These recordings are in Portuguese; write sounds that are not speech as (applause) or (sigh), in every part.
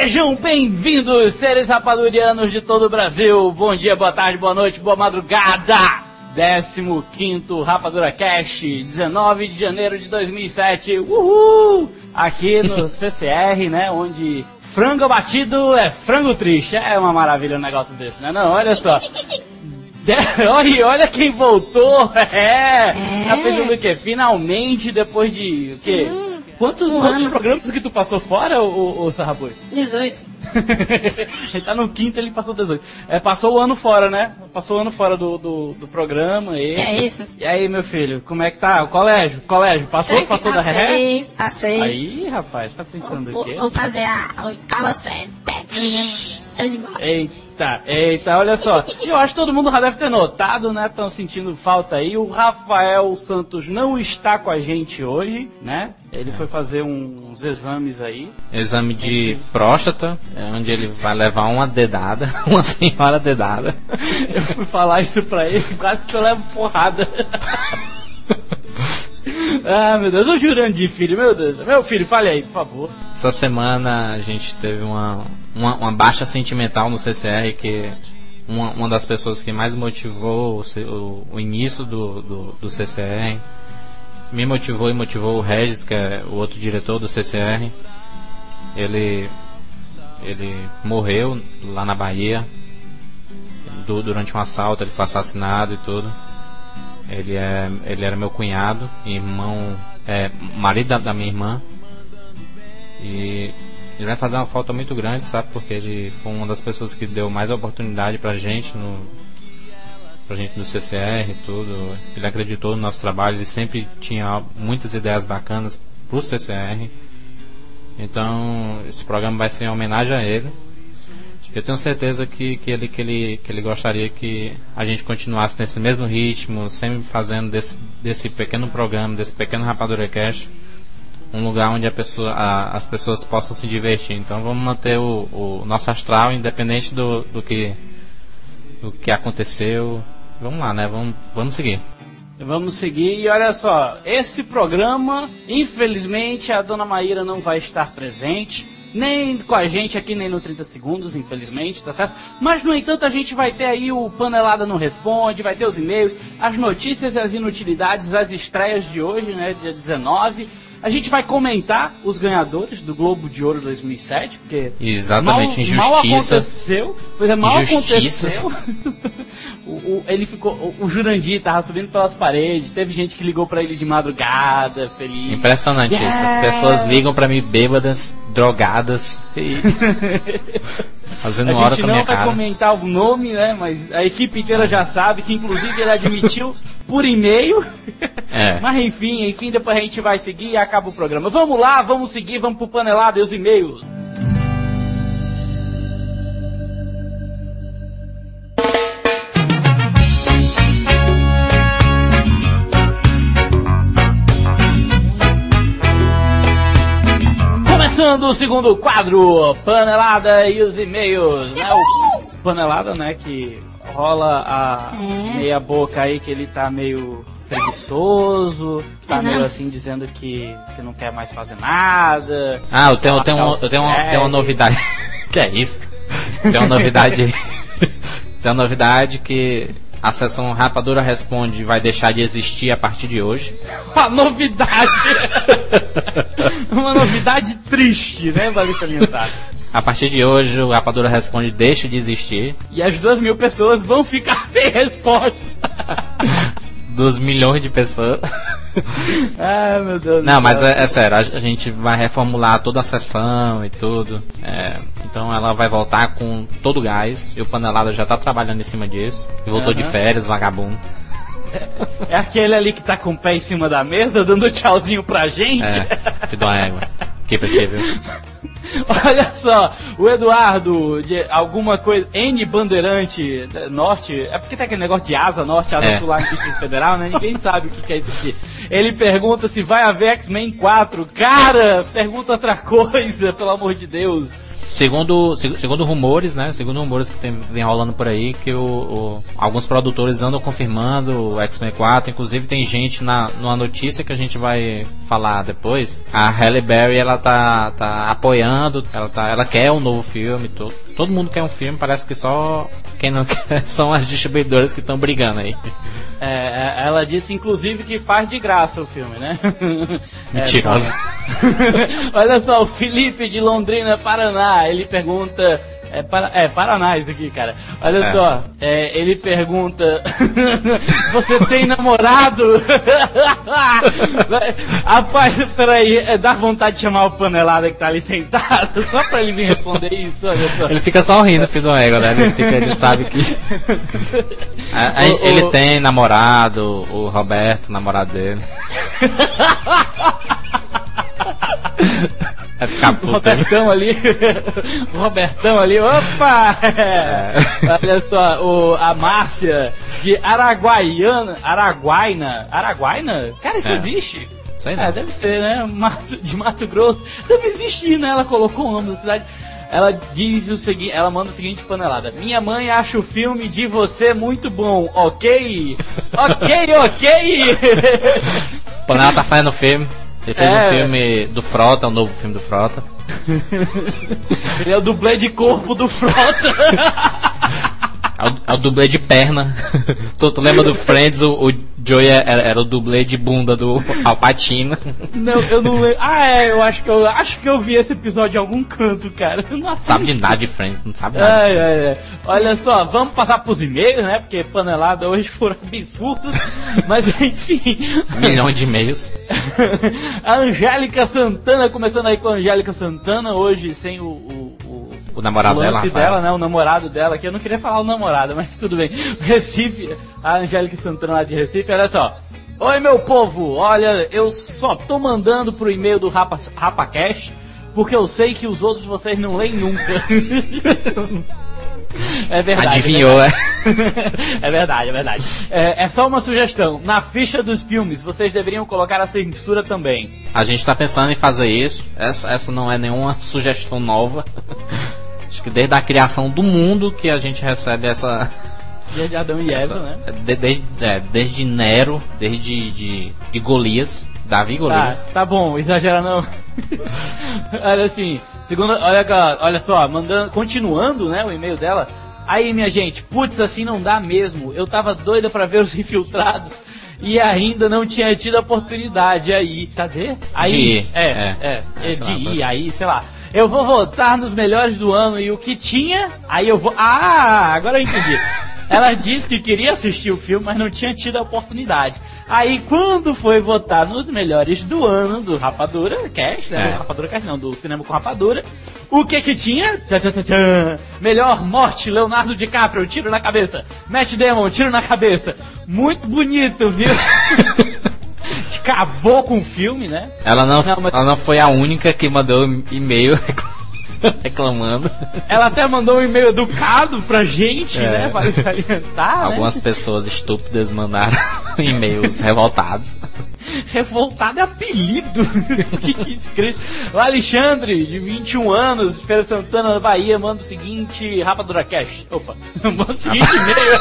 Sejam bem-vindos, seres rapadurianos de todo o Brasil. Bom dia, boa tarde, boa noite, boa madrugada. 15 Rapadura Cash, 19 de janeiro de 2007. Uhul! Aqui no (laughs) CCR, né, onde frango batido é frango triste. É uma maravilha um negócio desse, né? Não, olha só. (laughs) olha, olha quem voltou! (laughs) É! é. Tá pensando o quê? Finalmente, depois de o quê? Hum. Quantos, um quantos programas que tu passou fora, o, o Sarraboi? 18. (laughs) ele tá no quinto, ele passou 18. É, passou o ano fora, né? Passou o ano fora do, do, do programa. E... É isso. E aí, meu filho, como é que tá? O colégio? Colégio, passou? Sei passou passei, da ré? Passei. Aí, rapaz, tá pensando o quê? Vou fazer a oitava série. Eita. Eita, eita, olha só. Eu acho que todo mundo já deve ter notado, né? Estão sentindo falta aí. O Rafael Santos não está com a gente hoje, né? Ele foi fazer uns exames aí. Exame de próstata, é onde ele vai levar uma dedada, (laughs) uma senhora dedada. Eu fui falar isso pra ele, quase que eu levo porrada. (laughs) ah, meu Deus, o Jurandir, filho, meu Deus. Meu filho, fale aí, por favor. Essa semana a gente teve uma, uma, uma baixa sentimental no CCR que uma, uma das pessoas que mais motivou o, o, o início do, do, do, CCR me motivou e motivou o Regis, que é o outro diretor do CCR. Ele, ele morreu lá na Bahia durante um assalto, ele foi assassinado e tudo. Ele, é, ele era meu cunhado, irmão, é, marido da, da minha irmã. E ele vai fazer uma falta muito grande, sabe? Porque ele foi uma das pessoas que deu mais oportunidade pra gente no pra gente no CCR e tudo. Ele acreditou no nosso trabalho, ele sempre tinha muitas ideias bacanas pro CCR. Então, esse programa vai ser em homenagem a ele. Eu tenho certeza que, que, ele, que, ele, que ele gostaria que a gente continuasse nesse mesmo ritmo, sempre fazendo desse, desse pequeno programa, desse pequeno Rapadura Cash, um lugar onde pessoa, a, as pessoas possam se divertir. Então vamos manter o, o nosso astral independente do, do, que, do que aconteceu. Vamos lá, né? Vamos, vamos seguir. Vamos seguir e olha só, esse programa, infelizmente, a dona Maíra não vai estar presente, nem com a gente aqui, nem no 30 segundos, infelizmente, tá certo? Mas, no entanto, a gente vai ter aí o Panelada Não Responde, vai ter os e-mails, as notícias e as inutilidades, as estreias de hoje, né, dia 19 a gente vai comentar os ganhadores do Globo de Ouro 2007, porque. Exatamente, mal, injustiça. Mal aconteceu. Pois é, mal aconteceu. (laughs) o, o, ele ficou. O, o, Jurandir tava subindo pelas paredes, teve gente que ligou para ele de madrugada, feliz. Impressionante yeah. isso. As pessoas ligam para mim bêbadas, drogadas. E... (laughs) (laughs) Fazendo a hora gente não vai cara. comentar o nome, né? Mas a equipe inteira já sabe que inclusive ele admitiu por e-mail. (laughs) É. Mas enfim, enfim, depois a gente vai seguir e acaba o programa. Vamos lá, vamos seguir, vamos pro panelado e os e-mails. Começando o segundo quadro, panelada e os e-mails, né? O panelada, né, que rola a é. meia boca aí que ele tá meio preguiçoso, tá meio assim dizendo que, que não quer mais fazer nada. Ah, eu tenho, eu tenho, eu tenho, uma, tenho uma novidade. (laughs) que é isso? Tem uma novidade. (laughs) tem uma novidade que a sessão Rapadura Responde vai deixar de existir a partir de hoje. Uma novidade! (laughs) uma novidade triste, né, vale salientar. A partir de hoje, o Rapadura Responde deixa de existir. E as duas mil pessoas vão ficar sem resposta. (laughs) dos milhões de pessoas. (laughs) ah, meu Deus Não, mas é, é, sério, a, gente vai reformular toda a sessão e tudo. É, então ela vai voltar com todo o gás. E o Panelada já tá trabalhando em cima disso. E voltou uhum. de férias, vagabundo. É, é, aquele ali que tá com o pé em cima da mesa, dando tchauzinho pra gente. É, te dou uma égua. Que (laughs) pra viu? (laughs) Olha só, o Eduardo, de alguma coisa, N Bandeirante Norte, é porque tem aquele negócio de asa norte, asa é. sul lá no Distrito Federal, né? Ninguém sabe o que, que é isso aqui. Ele pergunta se vai haver X-Men 4. Cara, pergunta outra coisa, (laughs) pelo amor de Deus. Segundo, seg- segundo rumores, né? Segundo rumores que tem, vem rolando por aí, que o, o- alguns produtores andam confirmando o X-Men 4. Inclusive tem gente na, numa notícia que a gente vai falar depois. A Halle Berry, ela tá, tá apoiando, ela, tá, ela quer um novo filme. Todo, todo mundo quer um filme, parece que só quem não (laughs) quer são as distribuidoras que estão brigando aí. É, é, ela disse, inclusive, que faz de graça o filme, né? (laughs) É, Mentirosa. só- (laughs) Olha só, o Felipe de Londrina, Paraná, ele pergunta. É, para, é Paraná isso aqui, cara. Olha É. só, é, ele pergunta: (laughs) Você tem namorado? (laughs) Rapaz, peraí, é, dá vontade de chamar o panelada que tá ali sentado, (laughs) só pra ele me responder isso, olha só. Ele fica só rindo, filho do ego, né? Ele, fica- ele sabe que. A- a- O- o- ele tem namorado, o Roberto, namorado dele. Vai ficar né? Robertão ali. o Robertão ali. Opa! Olha só, o, a Márcia de Araguaiana. Araguaina. Araguaina? Cara, isso É. existe? Sei É, não. deve ser, né? Mato, de Mato Grosso. Deve existir, né? Ela colocou o nome da cidade. Ela diz o seguinte, ela manda o seguinte panelada. Minha mãe acha o filme de você muito bom, ok? Ok, ok! (laughs) Panela tá fazendo filme. Ele fez É. um filme do Frota, um novo filme do Frota. (laughs) Ele é o dublê de corpo do Frota. É o, é o dublê de perna. (laughs) tu, tu lembra do Friends? O, o Joey era, era o dublê de bunda do (laughs) Alpatino. Não, eu não lembro. Ah, é, eu acho que eu acho que eu vi esse episódio em algum canto, cara. Não sabe de nada de Friends, não sabe nada. Ai, ai, ai. Olha só, vamos passar pros e-mails, né? Porque panelada hoje (laughs) foram absurdos. Mas enfim. Milhões de e-mails. (laughs) a Angélica Santana, começando aí com a Angélica Santana, hoje sem o, o, o, O namorado o dela, lance Rafael. dela, né? O namorado dela, que eu não queria falar o namorado, mas tudo bem. Recife, a Angélica Santana lá de Recife, olha só. Oi, meu povo! Olha, eu só tô mandando pro e-mail do Rapa, RapaCast, porque eu sei que os outros vocês não leem nunca. (laughs) é verdade. Adivinhou, é é? verdade. (laughs) é verdade, é verdade. É, é só uma sugestão. Na ficha dos filmes, vocês deveriam colocar a censura também. A gente tá pensando em fazer isso. Essa, essa não é nenhuma sugestão nova. (laughs) Acho que desde a criação do mundo que a gente recebe essa. Dia de Adão e Eva, né? de- de- é, desde Nero, desde de, de Golias, Davi e Tá, Golias. tá bom, exagera não. (laughs) olha assim, segundo, olha, olha só, mandando, continuando, né, o e-mail dela. Aí, minha gente, putz, assim não dá mesmo. Eu tava doida pra ver os (laughs) infiltrados e ainda não tinha tido a oportunidade aí. Cadê? Aí, De ir, é, é. é, É, é, de lá, ir, aí, sei lá. Eu vou votar nos melhores do ano e o que tinha, aí eu vou. Ah, agora eu entendi. (laughs) Ela disse que queria assistir o filme, mas não tinha tido a oportunidade. Aí, quando foi votar nos melhores do ano do Rapadura Cast, né? É. Rapadura Cast não, do Cinema com Rapadura. O que que tinha? Tchá, tchá, tchá. Melhor morte, Leonardo DiCaprio, tiro na cabeça. Matt Damon, tiro na cabeça. Muito bonito, viu? (laughs) Acabou com o filme, né? Ela, não, Não, mas- ela não foi a única que mandou e-mail (laughs) reclamando. Ela até mandou um e-mail educado pra gente, É. né? Para salientar, né? Algumas pessoas estúpidas mandaram (laughs) e-mails revoltados. Revoltado é apelido. (laughs) O que que é escrito? O Alexandre, de 21 anos, Feira Santana, Bahia, manda o seguinte, Rapadura Cash. Opa, manda o seguinte e-mail.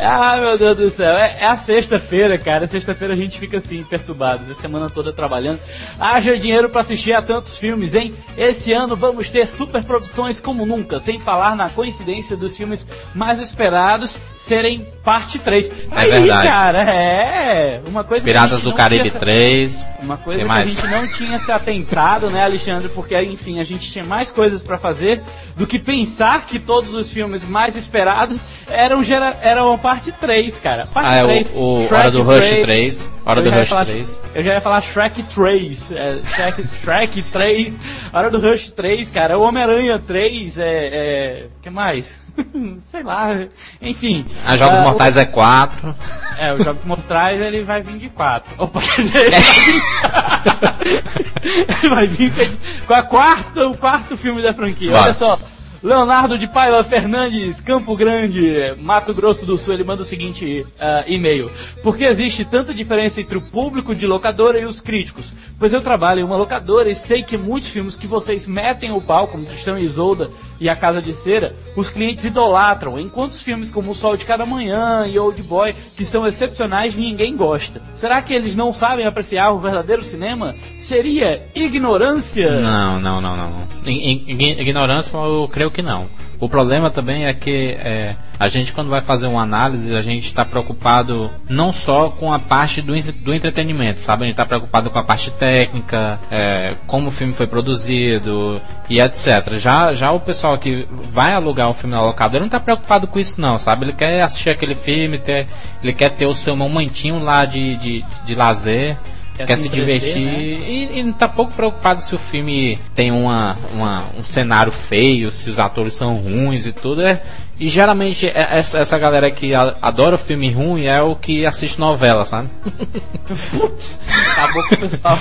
ah, meu Deus do céu. É, é a sexta-feira, cara. Sexta-feira a gente fica assim, perturbado. A semana toda trabalhando. Haja dinheiro pra assistir a tantos filmes, hein? Esse ano vamos ter super produções como nunca, sem falar na coincidência dos filmes mais esperados serem parte 3. É Aí, verdade. cara, é. Uma coisa que a Piratas do Caribe tinha- 3. uma coisa Tem que a gente não tinha se atentado, né, Alexandre? Porque, enfim, a gente tinha mais coisas pra fazer do que pensar que todos os filmes mais esperados eram, gera, eram a parte 3, cara. Parte Ah, é o- 3, o Hora do Rush 3, Hora Eu do Rush falar- 3. Eu já ia falar Shrek 3. É, Shrek, (laughs) Shrek 3, Hora do Rush 3, cara. O Homem-Aranha 3, é. é que mais? (laughs) Sei lá. Enfim. A Jogos ah, Mortais é 4. o- é, o Jogos Mortais ele vai vir de 4. Opa, quer dizer, ele vai vir, ele vai vir com a quarta, o quarto filme da franquia. Olha só. Leonardo de Paiva Fernandes, Campo Grande, Mato Grosso do Sul, ele manda o seguinte uh, e-mail. Por que existe tanta diferença entre o público de locadora e os críticos? Pois eu trabalho em uma locadora e sei que muitos filmes que vocês metem o pau, como Tristão e Isolda e A Casa de Cera, os clientes idolatram, enquanto os filmes como O Sol de Cada Manhã e Old Boy, que são excepcionais, ninguém gosta. Será que eles não sabem apreciar o verdadeiro cinema? Seria ignorância? Não, não, não, não. Ignorância eu creio que não. O problema também é que é, a gente, quando vai fazer uma análise, a gente está preocupado não só com a parte do, do entretenimento, sabe? A gente está preocupado com a parte técnica, é, como o filme foi produzido e etc. Já, já o pessoal que vai alugar um filme na locadora não está preocupado com isso, não, sabe? Ele quer assistir aquele filme, ter, ele quer ter o seu momentinho lá de, de, de lazer quer, quer se, se divertir né? e, e não tá pouco preocupado se o filme tem uma, uma, um cenário feio, se os atores são ruins e tudo. É, e geralmente é, essa, essa galera que adora filme ruim é o que assiste novela, sabe? Putz, acabou com o pessoal.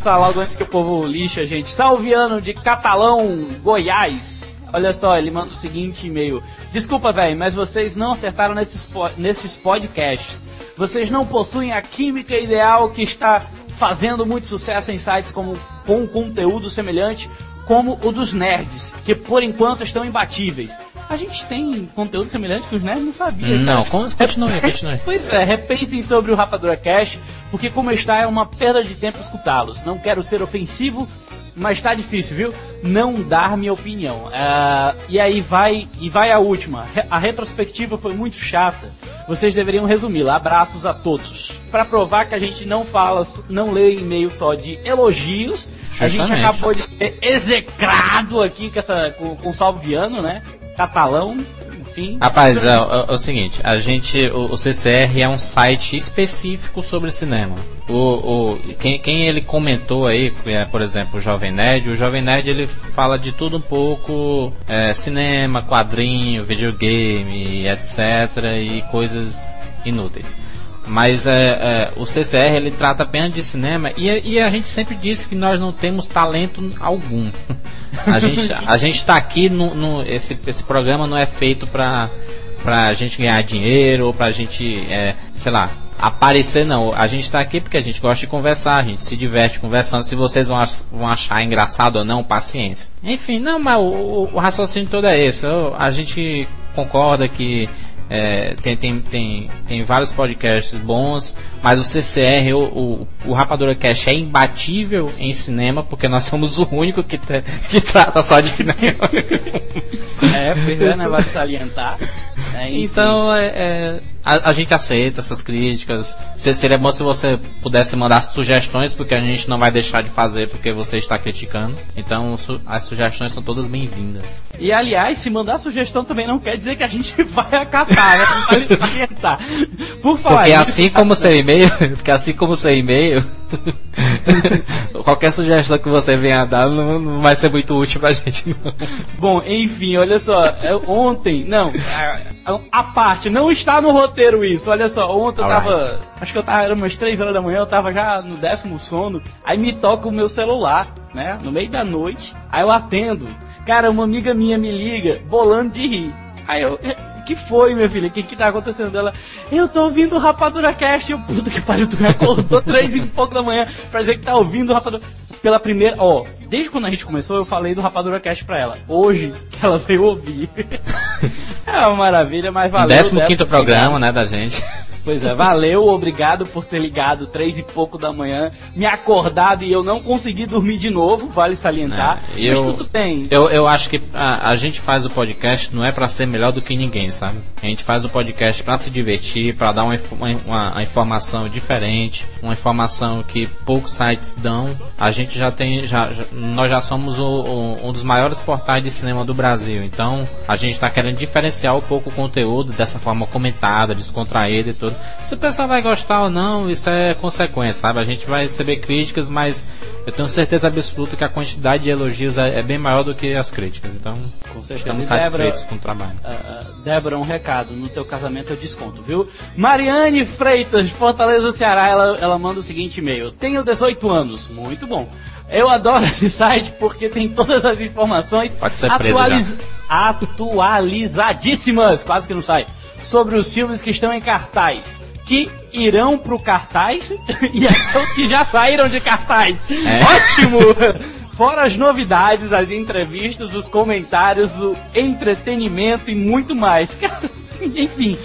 Só logo antes que o povo lixa, gente. Salviano de Catalão, Goiás. Olha só, ele manda o seguinte e-mail. Desculpa, velho, mas vocês não acertaram nesses, nesses podcasts. Vocês não possuem a química ideal que está fazendo muito sucesso em sites como, com conteúdo semelhante como o dos nerds, que por enquanto estão imbatíveis. A gente tem conteúdo semelhante que os nerds não sabiam. Não, continue, continue. (laughs) pois é, repensem sobre o Rapadura Cash, porque como está é uma perda de tempo escutá-los. Não quero ser ofensivo, mas tá difícil, viu? Não dar minha opinião. Uh, e aí vai e vai a última. A retrospectiva foi muito chata. Vocês deveriam resumi-la. Abraços a todos. Para provar que a gente não fala, não lê e-mail só de elogios. Justamente. A gente acabou de ser execrado aqui com, essa, com, com o Salviano, né? Catalão enfim. Rapaz, é, é, é, o seguinte, a gente, o, o, CCR é um site específico sobre cinema. O, o, quem, quem ele comentou aí, é, por exemplo, o Jovem Nerd, o Jovem Nerd ele fala de tudo um pouco, é, cinema, quadrinho, videogame, etc. e coisas inúteis. Mas é, é, o CCR ele trata apenas de cinema e, e, a gente sempre disse que nós não temos talento algum. A gente a gente está aqui no, no, esse esse programa não é feito para a gente ganhar dinheiro ou para a gente é, sei lá aparecer não. A gente está aqui porque a gente gosta de conversar, a gente se diverte conversando. Se vocês vão, ach vão achar engraçado ou não, paciência. Enfim, não, mas o, o raciocínio todo é esse. A gente concorda que é, tem, tem, tem, tem vários podcasts bons, mas o CCR, o, o, o Rapadura Cash é imbatível em cinema, porque nós somos o único que, te, que trata só de cinema. é, pois é, né? Vale salientar. É, então, é, é a, a, gente aceita essas críticas. Seria bom se você pudesse mandar sugestões, porque a gente não vai deixar de fazer porque você está criticando. Então, su as sugestões são todas bem-vindas. E aliás, se mandar sugestão também não quer dizer que a gente (laughs) vai acatar, né? Vai Por falar (laughs) Porque assim como seu e-mail, porque assim como seu e-mail, qualquer sugestão que você venha dar não, não, vai ser muito útil pra gente. Não. Bom, enfim, olha só, é, ontem, não, a, a parte não está no roteiro roteiro isso. Olha só, ontem eu tava. Right. Acho que eu tava, era umas 3 horas da manhã, eu tava já no décimo sono. Aí me toca o meu celular, né? No meio da noite. Aí eu atendo. Cara, uma amiga minha me liga, bolando de rir. Aí eu. Que foi, minha filha? O que que tá acontecendo dela? Eu tô ouvindo o Rapadura Cast. Eu, puta que pariu, tu me acordou (laughs) três e pouco da manhã pra dizer que tá ouvindo o Rapadura pela primeira. Ó, desde quando a gente começou, eu falei do Rapadura Cast pra ela. Hoje que ela veio ouvir. (laughs) é uma maravilha, mas valeu. 15 quinto programa, né, da gente. Pois é, valeu, obrigado por ter ligado três e pouco da manhã, me acordado e eu não consegui dormir de novo, vale salientar. É, eu, mas tudo bem. Eu, eu acho que a, a gente faz o podcast não é para ser melhor do que ninguém, sabe? A gente faz o podcast para se divertir, para dar uma, uma, uma, informação diferente, uma informação que poucos sites dão. A gente já tem, já, já nós já somos o, o, um dos maiores portais de cinema do Brasil, então a gente está querendo diferenciar um pouco o conteúdo dessa forma comentada, descontraída e tudo tudo. Se o pessoal vai gostar ou não, isso é consequência, sabe? A gente vai receber críticas, mas eu tenho certeza absoluta que a quantidade de elogios é, é bem maior do que as críticas. Então, estamos satisfeitos Débora, com o trabalho. Uh, Débora, um recado: no teu casamento eu desconto, viu? Mariane Freitas, de Fortaleza, Ceará, ela, ela manda o seguinte e-mail: Tenho 18 anos, muito bom. Eu adoro (laughs) esse site porque tem todas as informações atualizadas atualizadíssimas, quase que não sai, sobre os filmes que estão em cartaz, que irão pro cartaz (laughs) e até os que já saíram de cartaz. É. Ótimo! Fora as novidades, as entrevistas, os comentários, o entretenimento e muito mais. Cara, (laughs) enfim.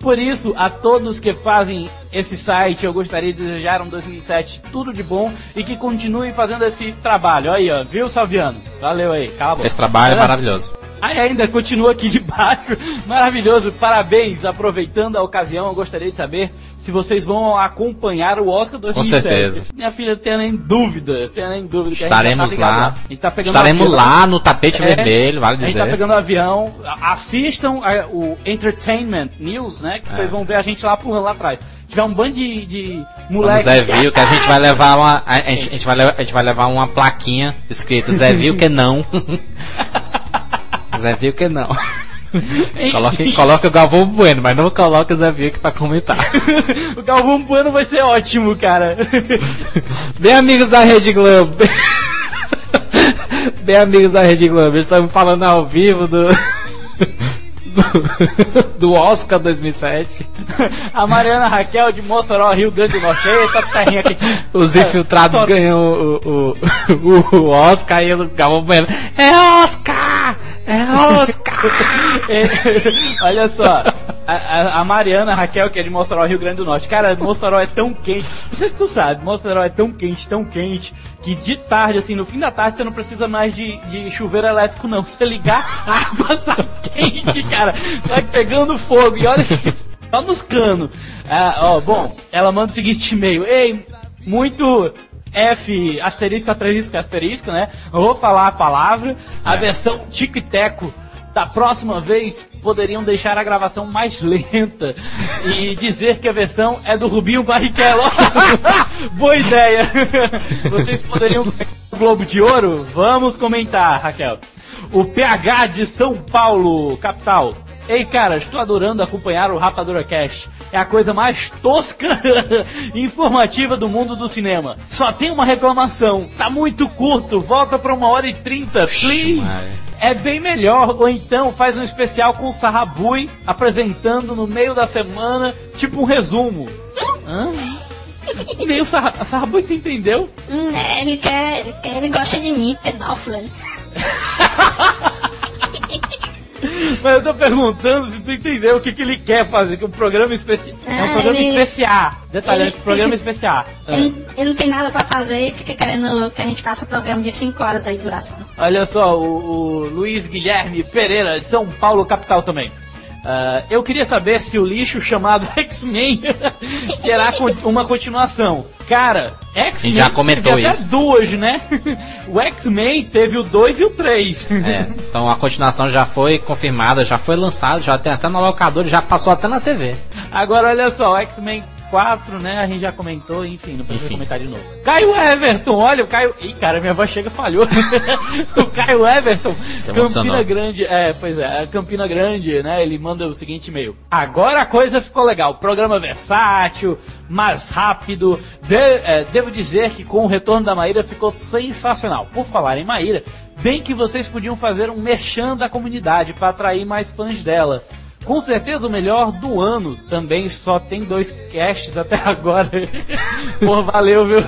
Por isso, a todos que fazem esse site, eu gostaria de desejar um 2007 tudo de bom e que continuem fazendo esse trabalho. Aí, ó, viu, Salviano? Valeu aí, cala. Esse trabalho é Olha- maravilhoso. Aí ainda continua aqui de baixo. (laughs) Maravilhoso, parabéns. Aproveitando a ocasião, eu gostaria de saber se vocês vão acompanhar o Oscar 2007. certeza. Minha filha, tenha nem dúvida, tenha nem dúvida. já Estaremos tá lá. A gente tá pegando Estaremos avião. lá no tapete É, vermelho, vale A gente tá dizer. pegando o avião. Assistam a- o Entertainment News, né? Que É. vocês vão ver a gente lá pulando lá atrás. Tiver um bando de, de moleque. Zé Viu, que a gente vai levar uma. A, a gente, a gente vai, levar, a gente vai levar uma plaquinha escrito Zé Viu que não. (laughs) Zé Viu que não. (laughs) Coloque, coloque o Galvão Bueno, mas não coloque o Zé aqui pra comentar. (laughs) o Galvão Bueno vai ser ótimo, cara. (laughs) Bem amigos da Rede Globo. Bem amigos da Rede Globo, estamos falando ao vivo do. do, Oscar 2007. a Mariana Raquel de Mossoró, Rio Grande do Norte. Eita, terrinha aqui. Os infiltrados Só- ganham o, o, o, o Oscar e o Galvão Bueno. É Oscar! É Oscar! (laughs) É, Olha só, a, a- a Mariana Raquel, que é de Mossoró, Rio Grande do Norte. Cara, Mossoró é tão quente. Não sei se tu sabe, Mossoró é tão quente, tão quente, que de tarde, assim, no fim da tarde, você não precisa mais de, de chuveiro elétrico, não. Se você ligar, a água (laughs) sai quente, cara. Vai pegando fogo. E olha que. Só nos canos. Ah, ó, bom, ela manda o seguinte e-mail. Ei, muito F, asterisco, asterisco, asterisco, né? Vou falar a palavra. A versão tico e teco da próxima vez poderiam deixar a gravação mais (laughs) lenta e dizer que a versão é do Rubinho Barrichello. (laughs) Boa ideia! (laughs) Vocês poderiam o Globo de Ouro? Vamos comentar, Raquel. O PH de São Paulo, capital. Ei, cara, estou adorando acompanhar o Rapadura Cast. É a coisa mais tosca e (laughs) informativa do mundo do cinema. Só tem uma reclamação. Tá muito curto. Volta pra uma hora e trinta, please. Maria. É bem melhor, ou então faz um especial com o Sarrabui apresentando no meio da semana, tipo um resumo. Hã? Meio Sarra- Sarrabui, tu entendeu? Hum, é, ele quer, ele quer, ele gosta de mim, pedófilo. (laughs) (laughs) Mas eu tô perguntando se tu entendeu o que, que ele quer fazer, que é um programa especial. É um Ah, programa ele- especial. Detalhante, ele- programa (laughs) especial. Ah. Ele, ele não tem nada pra fazer e fica querendo que a gente faça programa de 5 horas aí de duração. Olha só, o, o Luiz Guilherme Pereira, de São Paulo, capital também. Ah, eu queria saber se o lixo chamado (laughs) X-Men (laughs) terá uma continuação. Cara, X-Men já comentou teve até isso. duas, né? (laughs) O X-Men teve o 2 e o 3. É, então a continuação já foi confirmada, já foi lançada, já tem até no locador, já passou até na TV. Agora olha só, o X-Men 4, né? A gente já comentou, enfim, não precisa Enfim. comentar de novo. Caio Everton, olha o Caio. Ih, cara, minha voz chega falhou. (laughs) o Caio Everton, emocionou. Campina Grande, é, pois é, Campina Grande, né? Ele manda o seguinte e-mail. Agora a coisa ficou legal. Programa versátil, mais rápido. De- é, devo dizer que com o retorno da Maíra ficou sensacional. Por falar em Maíra, bem que vocês podiam fazer um merchan da comunidade para atrair mais fãs dela. Com certeza o melhor do ano. Também só tem dois casts até (laughs) agora. Pô, valeu, viu?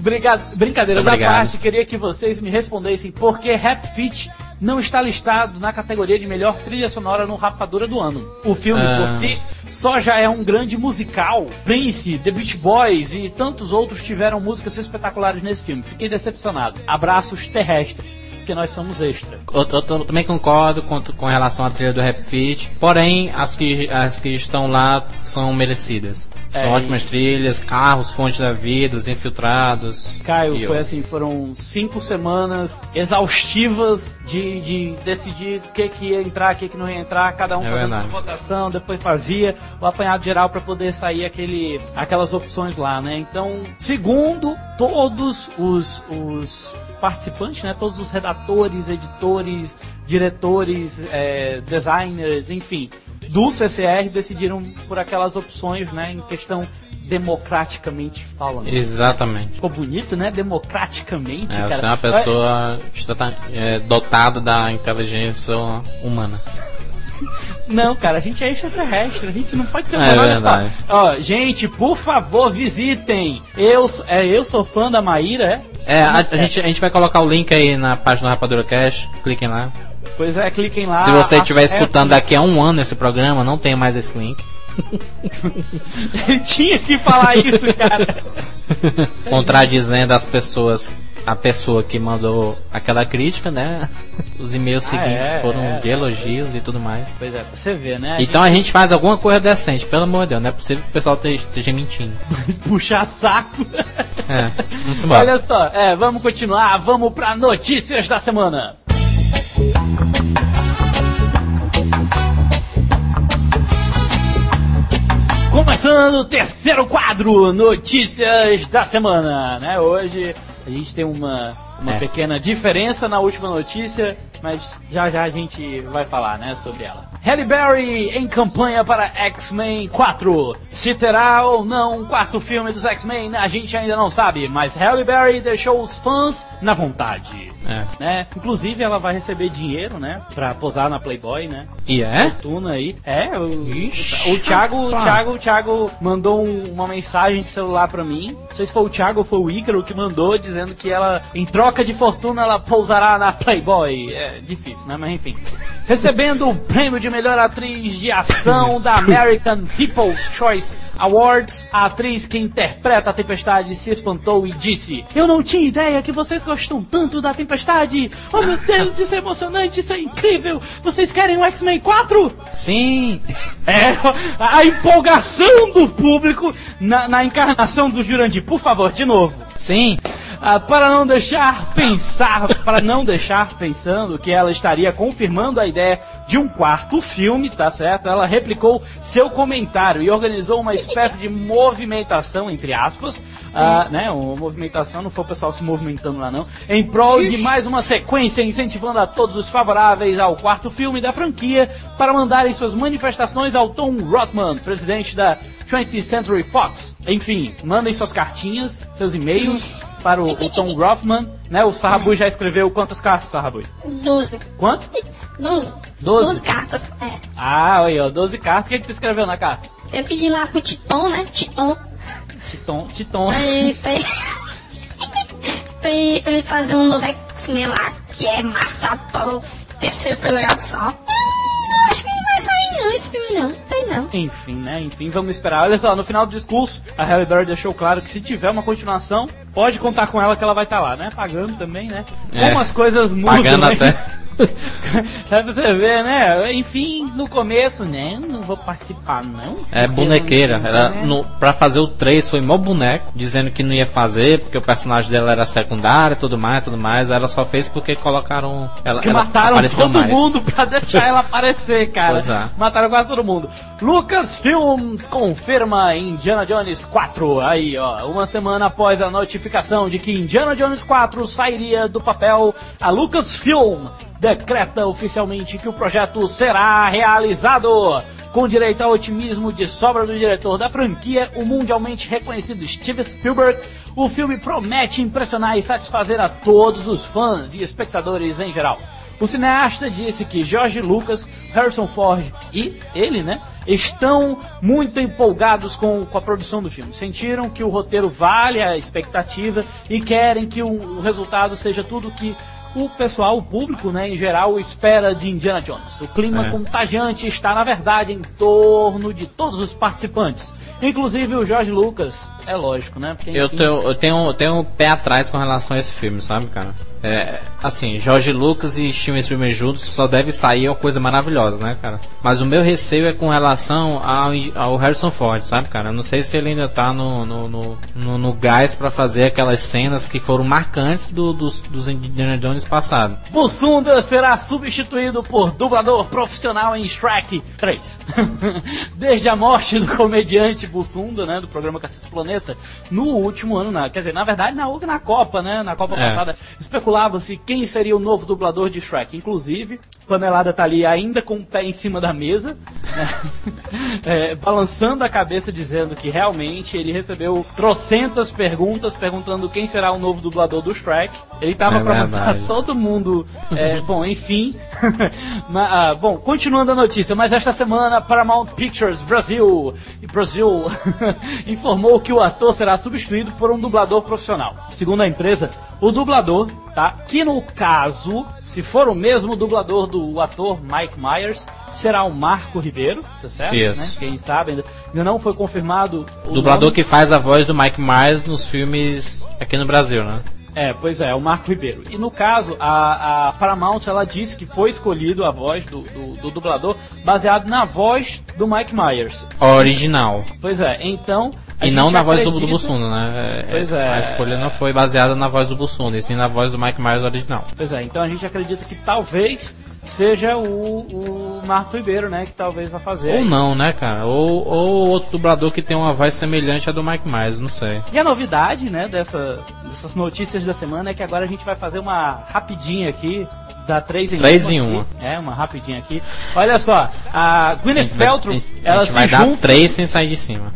Brinca- Brincadeira da Obrigado. parte, queria que vocês me respondessem por que Rap Fit não está listado na categoria de melhor trilha sonora no Rapadura do ano. O filme Ah. por si só já é um grande musical. Prince, The Beach Boys e tantos outros tiveram músicas espetaculares nesse filme. Fiquei decepcionado. Abraços terrestres, porque nós somos extra. Eu, eu- eu também concordo com, com relação à trilha do Rap Fit, porém as que, as que estão lá são merecidas. É, são e- ótimas trilhas, carros, fonte da vida, os infiltrados. Caio, E foi eu. assim, foram cinco semanas exaustivas de, de decidir o que, que ia entrar, o que, que não ia entrar, cada um É fazendo verdade. sua votação, depois fazia o apanhado geral para poder sair aquele, aquelas opções lá, né? Então, segundo todos os, os participantes, né? Todos os redatores, editores, diretores, eh, designers, enfim, do CCR decidiram por aquelas opções, né? Em questão democraticamente falando. Exatamente. Ficou bonito, né? Democraticamente, É, cara. você é uma pessoa é, dotada da inteligência humana. (laughs) Não, cara, a gente é extraterrestre, a gente não pode ser É humano. Verdade. Ó, gente, por favor, visitem. Eu, é, eu sou fã da Maíra, é? É, a, a gente, a gente vai colocar o link aí na página do Rapadura Cash, cliquem lá. Pois é, cliquem lá. Se você estiver acessem. escutando daqui a um ano esse programa, não tem mais esse link. (laughs) Tinha que falar isso, cara. (laughs) Contradizendo as pessoas, a pessoa que mandou aquela crítica, né? (laughs) Os e-mails Ah, seguintes é, foram é, de elogios e tudo mais. Pois é, pra você ver, né? Então a gente faz alguma coisa decente, pelo amor de Deus, não é possível que o pessoal te- esteja mentindo. (laughs) gente puxar saco. É, vamos (laughs) embora. Olha só, é, vamos continuar, vamos pra notícias da semana. Começando o terceiro quadro, notícias da semana, né? Hoje a gente tem uma, uma É. pequena diferença na última notícia, mas já já a gente vai falar, né, sobre ela. Halle Berry em campanha para X-Men 4. Se terá ou não um quarto filme dos X-Men, a gente ainda não sabe, mas Halle Berry deixou os fãs na vontade. É. Né? Inclusive ela vai receber dinheiro, né, pra posar na Playboy, né? E é? fortuna aí. É, o, Ixi, o Thiago, o. Thiago, o Thiago mandou um- uma mensagem de celular pra mim. Não sei se foi o Thiago ou foi o Ícaro que mandou dizendo que ela, em troca de fortuna, ela pousará na Playboy. É difícil, né? Mas enfim. (laughs) Recebendo o prêmio de melhor atriz de ação da (laughs) American People's Choice Awards, a atriz que interpreta a Tempestade se espantou e disse: Eu não tinha ideia que vocês gostam tanto da Tempestade! Oh meu Deus, isso é emocionante, isso é incrível! Vocês querem o X-Men 4? Sim! É, a empolgação do público na, na encarnação do Jurandir. Por favor, de novo. Sim! Ah, para não deixar pensar, para não deixar pensando que ela estaria confirmando a ideia de um quarto filme, tá certo? Ela replicou seu comentário e organizou uma espécie de movimentação, entre aspas, ah, né? Uma movimentação, não foi o pessoal se movimentando lá não, em prol de mais uma sequência, incentivando a todos os favoráveis ao quarto filme da franquia para mandarem suas manifestações ao Tom Rothman, presidente da 20th Century Fox. Enfim, mandem suas cartinhas, seus e-mails para o, o Tom Rothman, né? O Sarrabui já escreveu quantas cartas, Sarrabui? 12. Quanto? 12. Doze? 12 cartas. É. Ah, aí, ó, 12 cartas. O que, que tu escreveu na carta? Eu pedi lá pro Titon, né? Titon. Titon, Titon. Pra ele, pra ele, (laughs) pra ele, pra fazer um novo X-Men lá, que é massa para o terceiro não, esse filme não. Sei não. Enfim, né? Enfim, vamos esperar. Olha só, no final do discurso, a Halle Berry deixou claro que se tiver uma continuação, pode contar com ela que ela vai estar lá, né? Pagando também, né? É. Como as coisas mudam. Pagando né? até. (laughs) é pra você ver, né? Enfim, no começo, né? Não vou participar, não. É bonequeira. Ela, né? no, pra fazer o 3 foi mó boneco, dizendo que não ia fazer, porque o personagem dela era secundário, tudo mais, tudo mais. Ela só fez porque colocaram. Ela, Que ela mataram todo mais. mundo pra deixar ela aparecer, (laughs) cara. É. Mataram quase todo mundo. Lucas Films confirma Indiana Jones 4. Aí, ó. Uma semana após a notificação de que Indiana Jones 4 sairia do papel, a Lucasfilm decreta oficialmente que o projeto será realizado. Com direito ao otimismo de sobra do diretor da franquia, o mundialmente reconhecido Steven Spielberg, o filme promete impressionar e satisfazer a todos os fãs e espectadores em geral. O cineasta disse que George Lucas, Harrison Ford e ele, né, estão muito empolgados com, com a produção do filme. Sentiram que o roteiro vale a expectativa e querem que o, o resultado seja tudo que o pessoal, o público, né, em geral, espera de Indiana Jones. O clima É. contagiante está, na verdade, em torno de todos os participantes. Inclusive o George Lucas, é lógico, né? Porque, Eu tenho, eu tenho, eu tenho um pé atrás com relação a esse filme, sabe, cara? É, assim, Jorge Lucas e Steven Spielberg juntos só deve sair uma coisa maravilhosa, né, cara? Mas o meu receio é com relação ao, ao Harrison Ford, sabe, cara? Eu não sei se ele ainda tá no, no, no, no, no gás pra fazer aquelas cenas que foram marcantes do, dos, dos Indiana Jones passados. Bussunda será substituído por dublador profissional em Shrek 3. (laughs) Desde a morte do comediante Bussunda, né, do programa Cacete Planeta, no último ano, na, quer dizer, na verdade, na, na Copa, né, na Copa É. passada, especulava-se quem seria o novo dublador de Shrek. Inclusive, Panelada tá ali ainda com o pé em cima da mesa, (laughs) é, balançando a cabeça dizendo que realmente ele recebeu trocentas perguntas perguntando quem será o novo dublador do Shrek. Ele tava É pra matar (laughs) todo mundo. É, (laughs) bom, enfim. Mas, ah, bom, continuando a notícia, mas esta semana Paramount Pictures Brasil, Brasil informou que o ator será substituído por um dublador profissional. Segundo a empresa, o dublador, tá? Que no caso, se for o mesmo dublador do ator Mike Myers, será o Marco Ribeiro, tá certo? Isso. Né? Quem sabe ainda, ainda não foi confirmado o Dublador nome. que faz a voz do Mike Myers nos filmes aqui no Brasil, né? É, pois é, o Marco Ribeiro. E no caso, a, a Paramount ela disse que foi escolhido a voz do, do, do dublador baseado na voz do Mike Myers. Original. Pois é, então. A E não na voz do, do acredita- Bussunda, né? Pois é. A escolha não foi baseada na voz do Bussunda, e sim na voz do Mike Myers original. Pois é, então a gente acredita que talvez seja o, o Marco Ribeiro, né? Que talvez vá fazer. Ou aí. não, né, cara? Ou, ou outro dublador que tem uma voz semelhante à do Mike Myers, não sei. E a novidade, né, dessa, dessas notícias da semana é que agora a gente vai fazer uma rapidinha aqui da 3 em Três 1 em uma. É, uma rapidinha aqui. Olha só, a A Gwyneth vai- Paltrow, a gente ela se vai dar junta três sem sair de cima.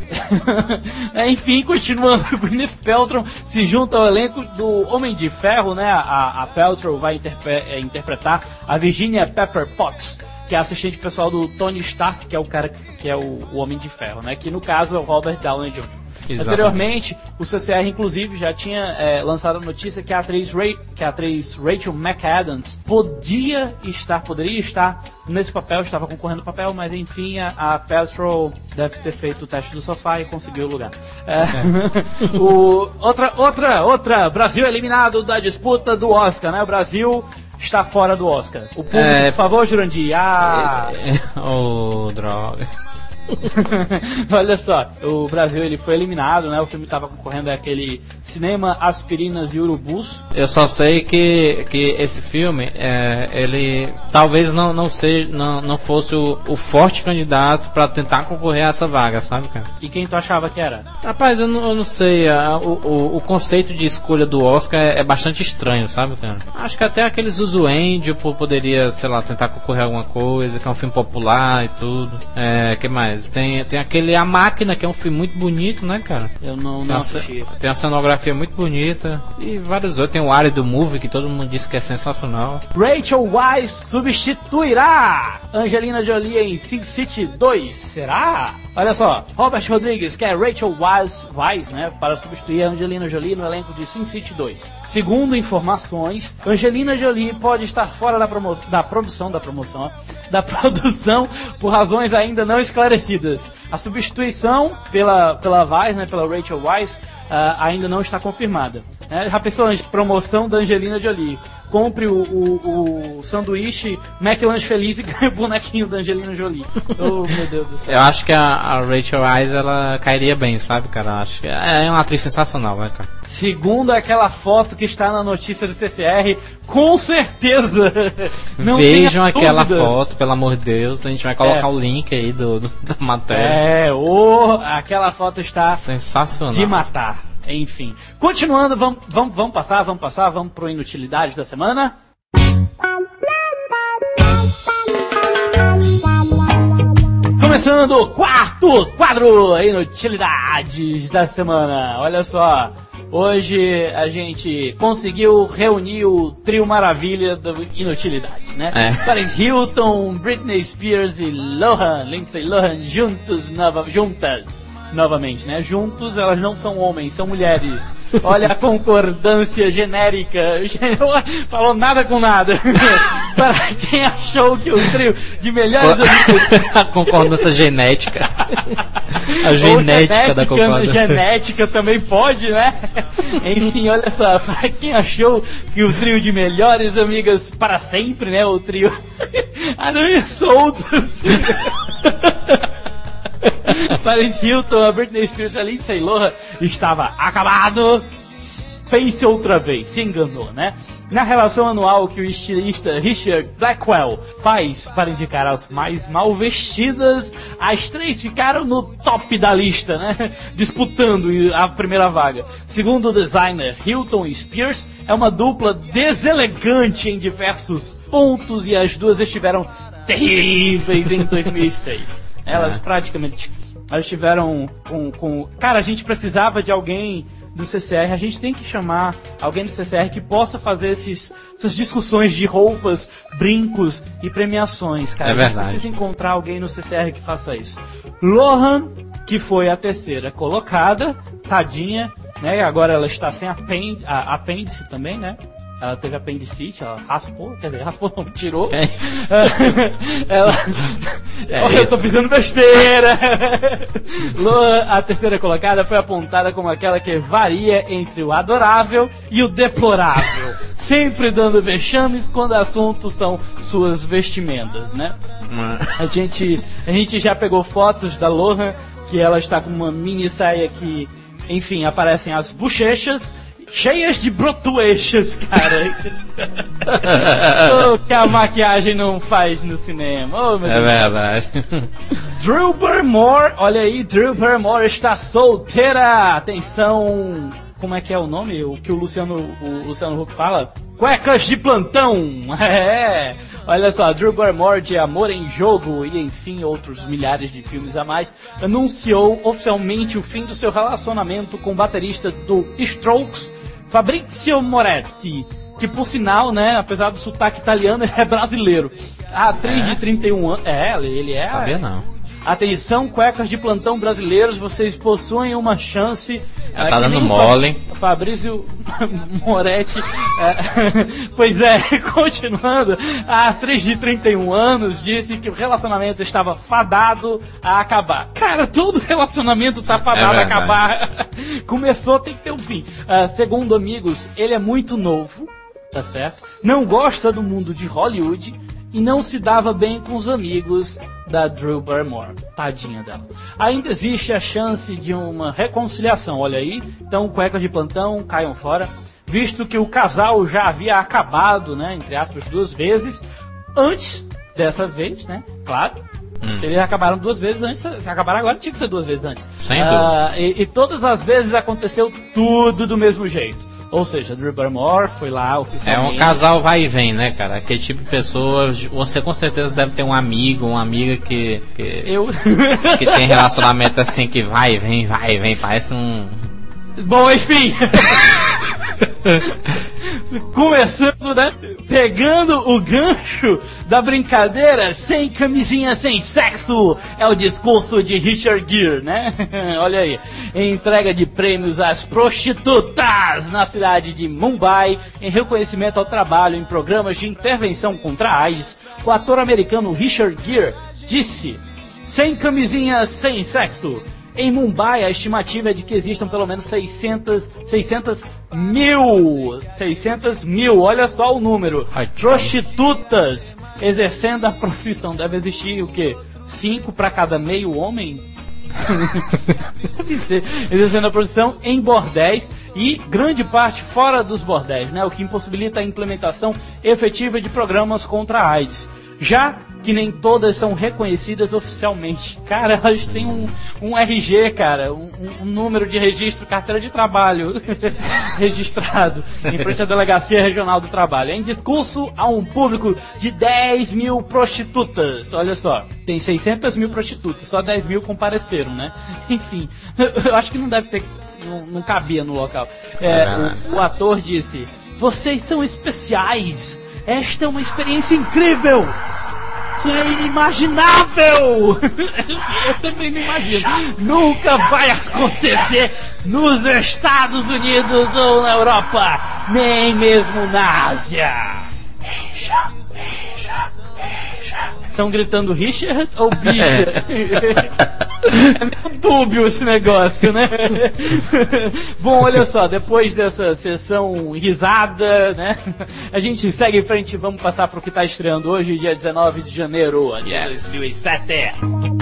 (laughs) Enfim, continuando, (laughs) Gwyneth Paltrow se junta ao elenco do Homem de Ferro, né? A, a Paltrow vai interpre- é, interpretar a Virginia Pepper Potts, que é a assistente pessoal do Tony Stark, que é o cara que, que é o, o Homem de Ferro, né? Que no caso é o Robert Downey Jr. Exatamente. Anteriormente, o CCR inclusive já tinha é, lançado a notícia que a atriz, Ray, que a atriz Rachel McAdams podia estar, poderia estar nesse papel, estava concorrendo ao papel, mas enfim, a, a Paltrow deve ter feito o teste do sofá e conseguiu o lugar. É, (laughs) o, outra, outra, outra, Brasil eliminado da disputa do Oscar, né? O Brasil está fora do Oscar. O público, É. por favor, Jurandir. Ah, oh, droga. (laughs) Olha só, o Brasil ele foi eliminado, né? O filme estava concorrendo àquele Cinema Aspirinas e Urubus. Eu só sei que, que esse filme, é, ele talvez não, não, seja, não, não fosse o, o forte candidato pra tentar concorrer a essa vaga, sabe, cara? E quem tu achava que era? Rapaz, eu não, eu não sei, a- o, o, conceito de escolha do Oscar é, é bastante estranho, sabe, cara? Acho que até aquele Zuzuendio pô, poderia, sei lá, tentar concorrer a alguma coisa, que é um filme popular e tudo. É, que mais? Tem, tem aquele A Máquina, que é um filme muito bonito, né, cara? Eu não, Tem não uma, assisti. tem uma cenografia muito bonita e vários outros. Tem o Área do Movie, que todo mundo diz que é sensacional. Rachel Weisz substituirá Angelina Jolie em Sin City 2. Será? Olha só, Robert Rodrigues quer Rachel Weisz, Weisz né, para substituir a Angelina Jolie no elenco de Sin City 2. Segundo informações, Angelina Jolie pode estar fora da, promo- da produção, da promoção, (laughs) da produção por razões ainda não esclarecidas. A substituição pela, pela Weisz, né, pela Rachel Weisz, ah, ainda não está confirmada. né? já pensou promoção da Angelina Jolie? Compre o, o, o sanduíche McLanche Feliz e (laughs) ganhe o bonequinho da Angelina Jolie. (laughs) oh, meu Deus do céu. Eu acho que a, a Rachel Weisz, ela cairia bem, sabe, cara? Acho que é uma atriz sensacional, né, cara? Segundo aquela foto que está na notícia do CCR, com certeza. (laughs) Não Vejam aquela dúvidas. foto, pelo amor de Deus. A gente vai colocar É. o link aí do, do- da matéria. É, oh, aquela foto está Sensacional. de matar. Enfim. Continuando, vamos, vamos, vamos passar, vamos passar, vamos pro Inutilidade da semana. Começando o quarto quadro Inutilidades da semana. Olha só, hoje a gente conseguiu reunir o trio maravilha do Inutilidade, né? É. Paris Hilton, Britney Spears e Lohan, Lindsay Lohan juntos, juntas. Novamente, né? Juntos elas não são homens, são mulheres. Olha a concordância genérica. (laughs) Falou nada com nada. (laughs) Para quem achou que o trio de melhores amigos (laughs) a concordância genética. A ou genética da genética, concordância. genética também pode, né? Enfim, olha só, para quem achou que o trio de melhores amigas para sempre, né? O trio Aranhas Soltas. (laughs) Paris Hilton, a Britney Spears a Lindsay Lohan estava acabado. Pense outra vez, se enganou, né? Na relação anual que o estilista Richard Blackwell faz para indicar as mais mal vestidas, as três ficaram no top da lista, né? (laughs) Disputando a primeira vaga. Segundo o designer Hilton Spears, é uma dupla deselegante em diversos pontos e as duas estiveram terríveis em 2006. Elas É. praticamente. Elas tiveram com, com. Cara, a gente precisava de alguém do CCR. A gente tem que chamar alguém do CCR que possa fazer esses, essas discussões de roupas, brincos e premiações, cara. É A gente verdade. precisa encontrar alguém no CCR que faça isso. Lohan, que foi a terceira colocada, tadinha, né? Agora ela está sem apênd a- apêndice também, né? Ela teve apendicite, ela raspou, quer dizer, raspou não, tirou. É. (laughs) ela... É Olha, eu tô pisando besteira. (laughs) Lohan, a terceira colocada, foi apontada como aquela que varia entre o adorável e o deplorável. Sempre dando vexames quando assuntos são suas vestimentas, né? Uma- A gente, a gente já pegou fotos da Lohan, que ela está com uma mini saia que, enfim, aparecem as bochechas cheias de brotuechas, cara. (laughs) o que a maquiagem não faz no cinema. Oh, meu É Deus. verdade. (laughs) Drew Barrymore, olha aí, Drew Barrymore está solteira. Atenção, como é que é o nome? O que o Luciano, o Luciano Huck fala? Cuecas de plantão. (laughs) É. Olha só, Drew Barrymore de Amor em Jogo e enfim outros milhares de filmes a mais anunciou oficialmente o fim do seu relacionamento com o baterista do Strokes, Fabrizio Moretti. Que por sinal, né, apesar do sotaque italiano, (laughs) ele é brasileiro. A atriz É? de 31 anos. É, ele é. Sabia não. Atenção, cuecas de plantão brasileiros, vocês possuem uma chance. Ela tá dando mole. Fa- Fabrício (laughs) Moretti. eh, (laughs) pois é, (laughs) continuando, a atriz de 31 anos disse que o relacionamento estava fadado a acabar. Cara, todo relacionamento tá fadado a verdade. acabar. Começou, tem que ter um fim. Ah, segundo amigos, ele é muito novo, tá certo? Não gosta do mundo de Hollywood e não se dava bem com os amigos da Drew Barrymore. Tadinha dela. Ainda existe a chance de uma reconciliação, olha aí. Então, cuecas de plantão caiam fora. Visto que o casal já havia acabado, né, entre aspas, duas vezes, antes dessa vez, né, claro. Se eles acabaram duas vezes antes, se acabaram agora, tinha que ser duas vezes antes. Sem Ah, e, e todas as vezes aconteceu tudo do mesmo jeito. Ou seja, Drew Barrymore foi lá É oficialmente. um casal vai e vem, né, cara? Aquele tipo de pessoa, você com certeza deve ter um amigo, uma amiga que, que, Eu. que tem relacionamento assim que vai e vem, vai e vem, parece um. Bom, enfim. (laughs) Começando, né? Pegando o gancho da brincadeira, sem camisinha, sem sexo. É o discurso de Richard Gere, né? (laughs) Olha aí. Entrega de prêmios às prostitutas na cidade de Mumbai, em reconhecimento ao trabalho em programas de intervenção contra a AIDS, o ator americano Richard Gere disse: sem camisinha, sem sexo. Em Mumbai, a estimativa é de que existam pelo menos 600, 600 mil, 600 mil, olha só o número, prostitutas exercendo a profissão. Deve existir o quê? Cinco para cada meio homem? (laughs) Deve ser. Exercendo a profissão em bordéis e grande parte fora dos bordéis, né? O que impossibilita a implementação efetiva de programas contra a AIDS. Já que nem todas são reconhecidas oficialmente. (laughs) Cara, elas têm um, um RG, cara, um, um número de registro, carteira de trabalho (laughs) registrado em frente à (laughs) Delegacia Regional do Trabalho. Em discurso a um público de 10 mil prostitutas. Olha só, tem 600 mil prostitutas, só 10 mil compareceram, né? Enfim, eu acho que não deve ter, não, não cabia no local. É, o, o ator disse: Vocês são especiais. Esta é uma experiência incrível. Isso é inimaginável! Eu também não imagino. Nunca vai acontecer nos Estados Unidos ou na Europa, nem mesmo na Ásia. Estão gritando Richard ou bicha? (laughs) (laughs) É meio dúbio esse negócio, né? (laughs) Bom, olha só, depois dessa sessão risada, né? A gente segue em frente e vamos passar pro que tá estreando hoje, dia 19 de janeiro de Yes. 2007.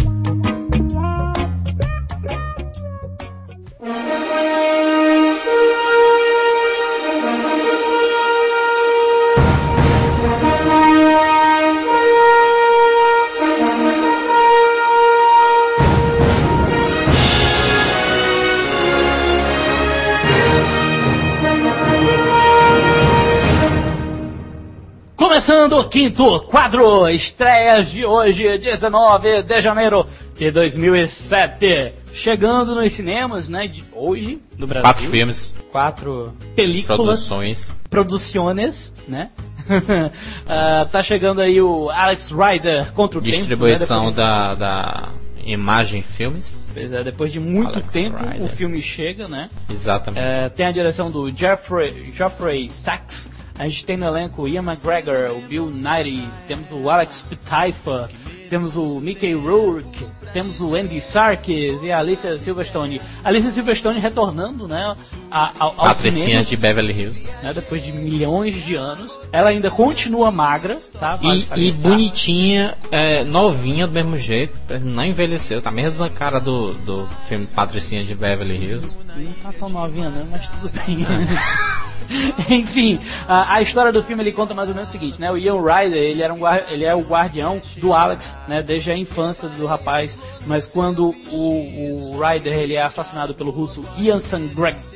Quinto quadro, estreias de hoje, 19 de janeiro de 2007. Chegando nos cinemas, né, de hoje, do Brasil. Quatro filmes, Quatro películas. produções. Produções, né? (laughs) Ah, tá chegando aí o Alex Rider contra o Distribuição tempo, né? da, da Imagem Filmes. Pois é, depois de muito Alex tempo Rider. o filme chega, né? Exatamente. É, tem a direção do Jeffrey, Jeffrey Sachs. A gente tem no elenco o Ian McGregor, o Bill Nighy, temos o Alex Pitaifa, temos o Mickey Rourke, temos o Andy Serkis e a Alicia Silverstone. A Alicia Silverstone retornando, né, a, ao, Patricinha cinemas, de Beverly Hills. né, depois de milhões de anos. Ela ainda continua magra, tá? Vale E, e bonitinha, é, novinha do mesmo jeito, não envelheceu, tá a mesma cara do, do filme Patricinha de Beverly Hills. Não tá tão novinha não, mas tudo bem. (laughs) (laughs) Enfim, a, a história do filme ele conta mais ou menos o seguinte, né? O Ian Ryder, ele, era um, ele é o guardião do Alex, né? Desde a infância do rapaz. Mas quando o, o Ryder ele é assassinado pelo russo Ian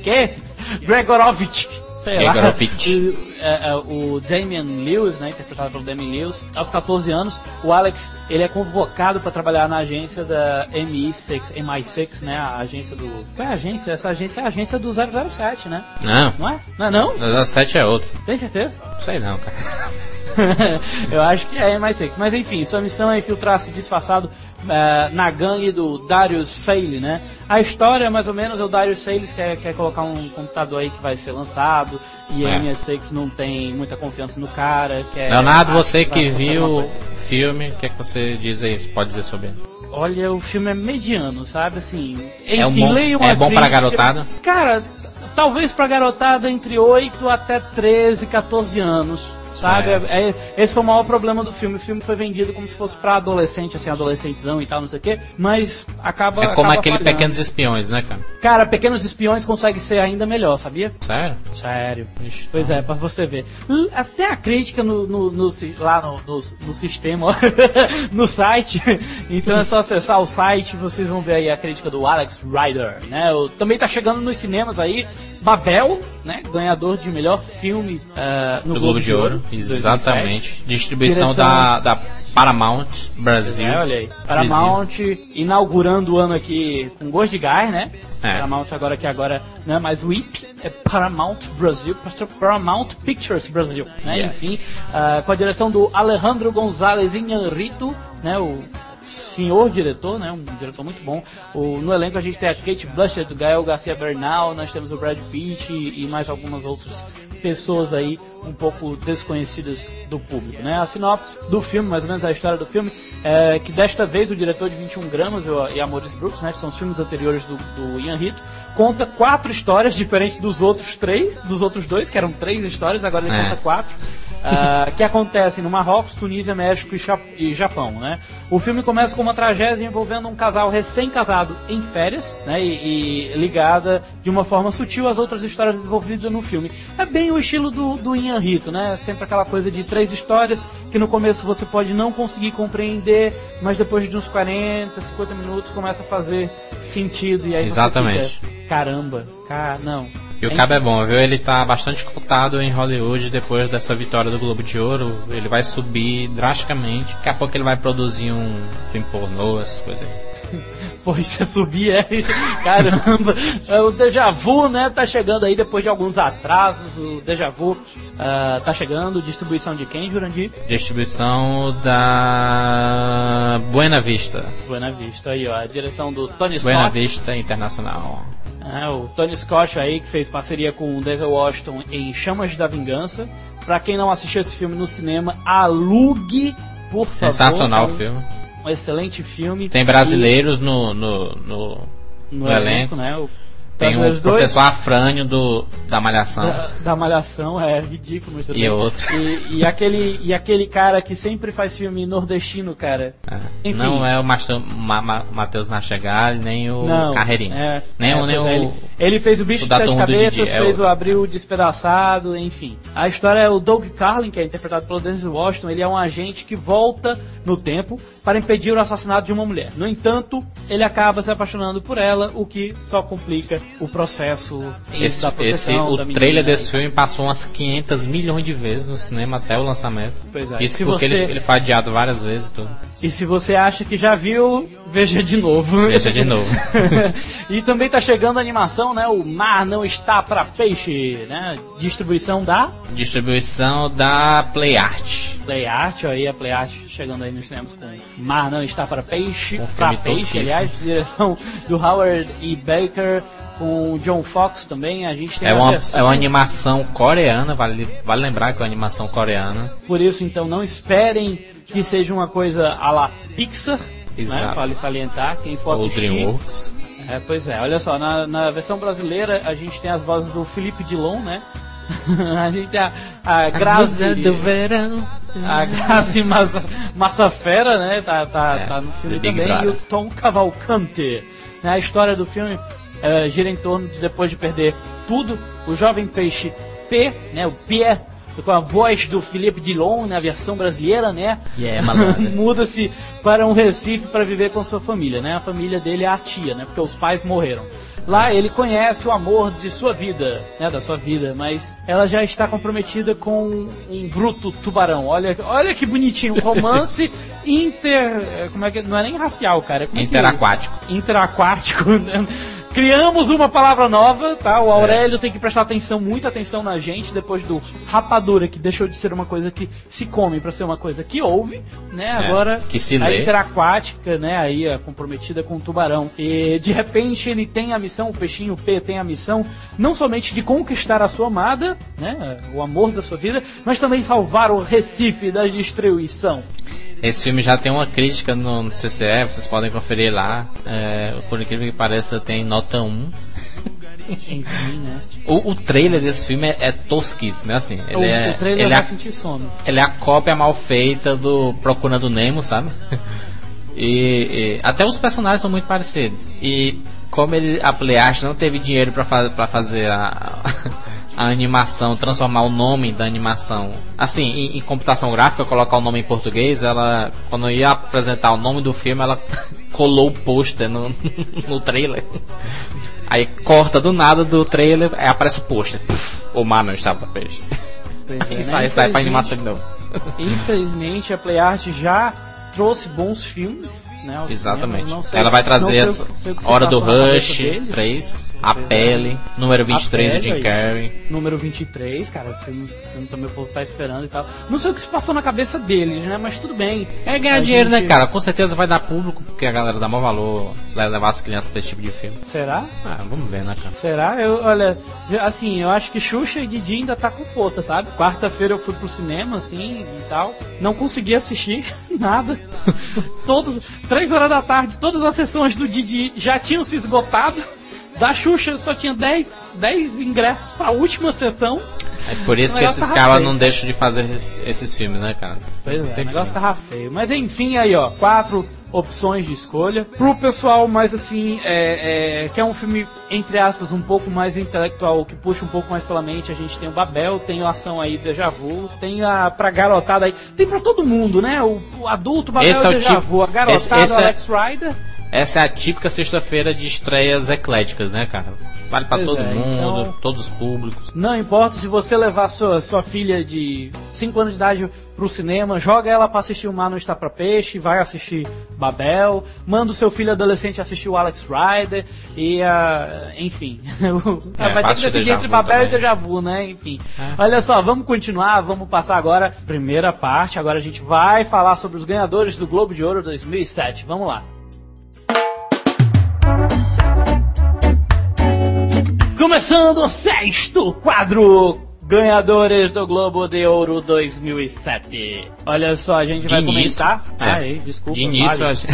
que? (laughs) Gregorovich. Sei lá. Gregorovich. (laughs) O, é, é, o Damian Lewis, né, interpretado pelo Damian Lewis, aos 14 anos, o Alex ele é convocado para trabalhar na agência da MI6, MI6, né, a agência do. Qual é a agência? Essa agência é a agência do 007, né? Não, Não é? Não é não? o 7 é outro. Tem certeza? Não sei não, cara. (laughs) (laughs) Eu acho que é MI6. Mas enfim, sua missão é infiltrar-se disfarçado eh, na gangue do Darius Saley, né? A história, mais ou menos, é o Darius Saley quer, quer colocar um computador aí que vai ser lançado e a É. MI6 não tem muita confiança no cara. Quer, Leonardo, você que viu o filme, o que, é que você diz aí? Pode dizer sobre ele? Olha, o filme é mediano, sabe? Assim, É um enfim, bom- leia uma é bom pra crítica. garotada? Cara, talvez pra garotada entre 8 até 13, 14 anos. Sabe? Certo. É- é- esse foi o maior problema do filme. O filme foi vendido como se fosse pra adolescente, assim, adolescentezão e tal, não sei o quê. Mas acaba. É como acaba aquele falhando. Pequenos Espiões, né, cara? Cara, Pequenos Espiões consegue ser ainda melhor, sabia? Sério? Sério. Pois é, pra você ver. Até a crítica no, no- no lá no, no, no sistema, (laughs) no site. Então é só acessar o site, vocês vão ver aí a crítica do Alex Rider, né? Também tá chegando nos cinemas aí, Babel, né? Ganhador de melhor filme ah, no Do Globo de Ouro. 2007. Exatamente. Distribuição Direção- da, da Paramount Brasil. É, olha aí. Paramount inaugurando o ano aqui com gosto de gás, né? É. Paramount agora que agora não é mais WIP, é Paramount Brasil, Paramount Pictures Brasil, né? Yes. Enfim, ah, com a direção do Alejandro González Inharrito, né? O senhor diretor, né? Um diretor muito bom. O, no elenco a gente tem a Kate Blanchett, o Gael Garcia Bernal, nós temos o Brad Pitt e, e mais algumas outras pessoas aí um pouco desconhecidas do público, né? A sinopse do filme, mais ou menos a história do filme, é que desta vez o diretor de 21 gramas e a Maurice Brooks, né? Que são os filmes anteriores do, do Ian Rito, conta quatro histórias diferentes dos outros três, dos outros dois, que eram três histórias, agora ele É. conta quatro. Ah, que acontecem no Marrocos, Tunísia, México e, Japão, né? O filme começa com uma tragédia envolvendo um casal recém-casado em férias, né? E, e ligada de uma forma sutil às outras histórias desenvolvidas no filme. É bem o estilo do, do Ian Rito, né? Sempre aquela coisa de três histórias que no começo você pode não conseguir compreender, mas depois de uns 40, 50 minutos começa a fazer sentido e aí Exatamente. você fica, caramba, cara, não. E o cabo é bom, viu? Ele tá bastante cotado em Hollywood depois dessa vitória do Globo de Ouro. Ele vai subir drasticamente. Daqui a pouco ele vai produzir um filme pornô, essas coisas aí. (laughs) Pô, isso é subir, é. (laughs) Caramba. É, O Deja Vu, né, tá chegando aí depois de alguns atrasos. O Deja Vu ah, tá chegando. Distribuição de quem, Jurandir? Distribuição da Buena Vista. Buena Vista. Aí, ó. A direção do Tony Buena Scott. Vista Internacional. É, o Tony Scott aí, que fez parceria com o Denzel Washington em Chamas da Vingança. Pra quem não assistiu esse filme no cinema, alugue, por favor. Sensacional É o um- filme. Um excelente filme. Tem brasileiros no, no, no, E no no elenco. né? O Tem o dois. professor Afrânio do, da Malhação. da, da Malhação é ridículo, mas E outro. E, e (laughs) aquele, e aquele cara que sempre faz filme nordestino, cara. É. Enfim. Não é o Matheus Ma, Ma, Matheus Nachegali, nem o Não. Carreirinho. É, nem é, o, nem pois o é, ele, Ele fez o Bicho O de Sete Cabeças, é fez o- o Abril Despedaçado, enfim. A história é o Doug Carlin, que é interpretado pelo Denzel Washington. Ele é um agente que volta no tempo para impedir o assassinato de uma mulher. No entanto, ele acaba se apaixonando por ela, o que só complica o processo Esse, da esse, proteção o da trailer desse filme passou umas 500 milhões de vezes no cinema até o lançamento. Pois é. Isso Se porque você- ele, ele foi adiado várias vezes e tudo. E se você acha que já viu, veja de novo. Veja de novo. (laughs) e também tá chegando a animação, né? O Mar Não Está Pra Peixe, né? Distribuição da Distribuição da Play Art. Play Art, ó, aí a Play Art chegando aí nos cinemas com Mar Não Está Para Peixe, Um filme Peixe, aliás, direção do Howard E. Baker, com o John Fox também, a gente tem É uma, é uma animação coreana, vale, vale lembrar que é uma animação coreana. Por isso, então, não esperem que seja uma coisa à la Pixar, né? Exato. Vale salientar, quem for Ou assistir... DreamWorks. É, pois é, olha só, na, na versão brasileira a gente tem as vozes do Felipe Dilon, né? (laughs) a gente tem a, a Grazi... verão. A Grazi Massa, Massafera, né? Tá, tá, É, tá no filme também. E Brother. o Tom Cavalcante. Né, a história do filme eh, gira em torno de depois de perder tudo, o jovem peixe P, né? O Pierre, com a voz do Felipe Dilon na versão brasileira, né? Yeah, malandro. (laughs) Muda-se para um Recife para viver com sua família, né? A família dele é a tia, né? Porque os pais morreram. Lá ele conhece o amor de sua vida, né? Da sua vida, mas ela já está comprometida com um bruto tubarão. Olha, olha que bonitinho, um romance (laughs) inter, eh, como é que não é nem racial, cara, é que- Interaquático. interaquático. (laughs) né? Criamos uma palavra nova, tá? O Aurélio tem que prestar atenção, muita atenção na gente, depois do rapadura, que deixou de ser uma coisa que se come para ser uma coisa que ouve, né? Agora que se a lê. interaquática, né? Aí a comprometida com o tubarão. E de repente ele tem a missão, o peixinho P tem a missão, não somente de conquistar a sua amada, né? O amor da sua vida, mas também salvar o Recife da destruição. Esse filme já tem uma crítica no no CCE, vocês podem conferir lá. É, por incrível que pareça, tem nota 1. Enfim, né? O, o trailer desse filme é, é tosquíssimo, é assim. Ele o, é, o trailer ele, vai é, sentir sono. ele é a cópia mal feita do Procurando Nemo, sabe? (laughs) E, e até os personagens são muito parecidos. E como ele, a Playart não teve dinheiro pra fa pra fazer a, a animação, transformar o nome da animação, assim, em, em computação gráfica, colocar o nome em português, ela, quando ia apresentar o nome do filme, ela (laughs) colou o pôster no, (laughs) no trailer. Aí corta do nada do trailer, aí aparece o pôster. O mar não estava peixe. Pois é, (laughs) E né? sai, sai pra animação de novo. Infelizmente a PlayArt já trouxe bons filmes, né? Exatamente. Não sei- Ela vai trazer essa sei Hora do Rush deles. 3, A. Pele, número 23 A do Jim Pele, Carrey. Número 23, cara, o filme, filme também o povo tá esperando e tal. Não sei o que se passou na cabeça deles, né? Mas tudo bem. É ganhar A dinheiro, né, gente- cara? Com certeza vai dar público, porque a galera dá maior valor, levar as crianças pra esse tipo de filme. Será? Ah, vamos ver, né, cara? Será? Eu, olha, assim, eu acho que Xuxa e Didi ainda tá com força, sabe? Quarta-feira eu fui pro cinema, assim, e tal. Não consegui assistir (laughs) nada. Todos, três horas da tarde, todas as sessões do Didi já tinham se esgotado. Da Xuxa só tinha 10, 10 ingressos pra última sessão. É por isso que esses caras não deixam de fazer esses, esses filmes, né, cara? Pois é, Tem o negócio como. tava feio. Mas enfim, aí ó, quatro opções de escolha. Pro pessoal mais assim, é, é, que é um filme, entre aspas, um pouco mais intelectual, que puxa um pouco mais pela mente, a gente tem o Babel, tem a ação aí Deja Vu, tem a pra garotada aí, tem pra todo mundo, né? O, o adulto, o Babel Esse é o Deja tipo- Vu, a garotada, esse- esse o é- Alex Rider. Essa é a típica sexta-feira de estreias ecléticas, né, cara? Vale pra Pois todo é, mundo, então- todos os públicos. Não importa se você levar sua, sua filha de 5 anos de idade pro cinema, joga ela pra assistir o Mar não está pra peixe, vai assistir Babel, manda o seu filho adolescente assistir o Alex Rider e a. enfim. (laughs) É, vai ter que decidir entre Babel e também. Deja Vu, né? Enfim. Olha só, vamos continuar, vamos passar agora primeira parte. Agora a gente vai falar sobre os ganhadores do Globo de Ouro 2007. Vamos lá. Começando o sexto quadro Ganhadores do Globo de Ouro 2007. Olha só, a gente De vai início, comentar. é, Ah, aí, desculpa. de início, vale. a gente...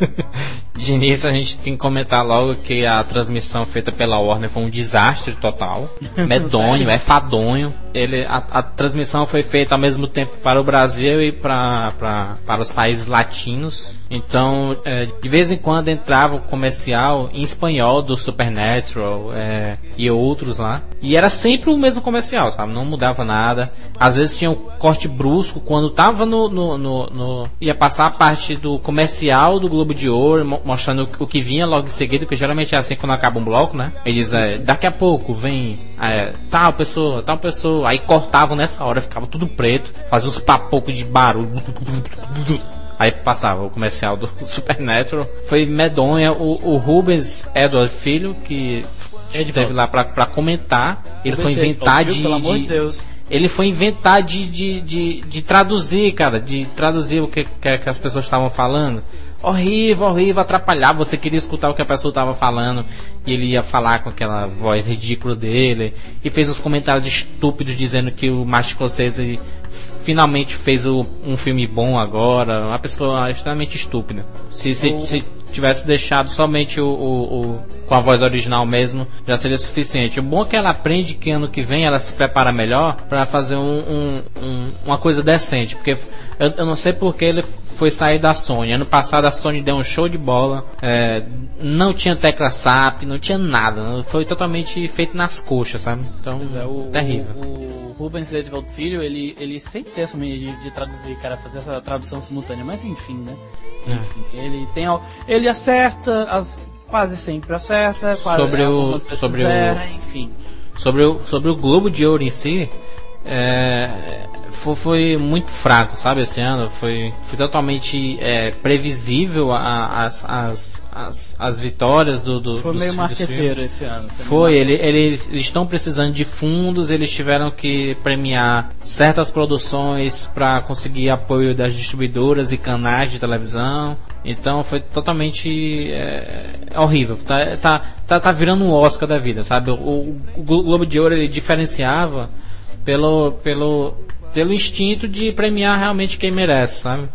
(laughs) de início a gente tem que comentar logo que a transmissão feita pela Warner foi um desastre total. (laughs) Medonho, é fadonho. ele, a, a, transmissão foi feita ao mesmo tempo para o Brasil e pra, pra, para os países latinos. Então, é, de vez em quando entrava o comercial em espanhol do Supernatural é, e outros lá. E era sempre o mesmo comercial, sabe? Não mudava nada. Às vezes tinha um corte brusco quando tava no, no, no, no ia passar a parte do comercial do Globo de Ouro, mostrando o que vinha logo em seguida, que geralmente é assim quando acaba um bloco, né? Eles, é, daqui a pouco vem é, tal pessoa, tal pessoa. Aí cortavam nessa hora, ficava tudo preto, fazia uns papocos de barulho. Aí passava o comercial do (laughs) Supernatural. Foi medonha. O, o Rubens Edward Filho, que esteve lá pra, pra comentar, ele foi inventar de, pelo amor de Deus. Ele foi inventar de, de, de, de traduzir, cara, de traduzir o que, que, que as pessoas estavam falando horrível, horrível, atrapalhava. Você queria escutar o que a pessoa estava falando e ele ia falar com aquela voz ridícula dele e fez os comentários estúpidos dizendo que o Martin Scorsese finalmente fez o, um filme bom agora. Uma pessoa extremamente estúpida. Se, se, se tivesse deixado somente o, o, o, com a voz original mesmo, já seria suficiente. O bom é que ela aprende que ano que vem ela se prepara melhor para fazer um, um, um, uma coisa decente, porque eu, eu não sei porque ele foi sair da Sony. Ano passado a Sony deu um show de bola, é, não tinha tecla SAP, não tinha nada, foi totalmente feito nas coxas, sabe? Então, é, o, terrível. O, o Rubens Edvald Filho, ele, ele sempre tem essa mania de, de, traduzir, cara, fazer essa tradução simultânea, mas enfim, né? É. Enfim, ele tem ele acerta as quase sempre acerta, quase, sobre o sobre o enfim. Sobre o sobre o Globo de Ouro em si, é, foi, foi, muito fraco, sabe, esse ano. Foi, foi totalmente é, previsível a, as, as, as, as, vitórias do, do Foi do, meio marqueteiro esse ano. Foi, ele, ele, eles estão precisando de fundos, eles tiveram que premiar certas produções para conseguir apoio das distribuidoras e canais de televisão. Então foi totalmente é, horrível. Tá, tá, tá, tá virando um Oscar da vida, sabe? O, o Globo de Ouro ele diferenciava pelo, pelo, pelo instinto de premiar realmente quem merece, sabe?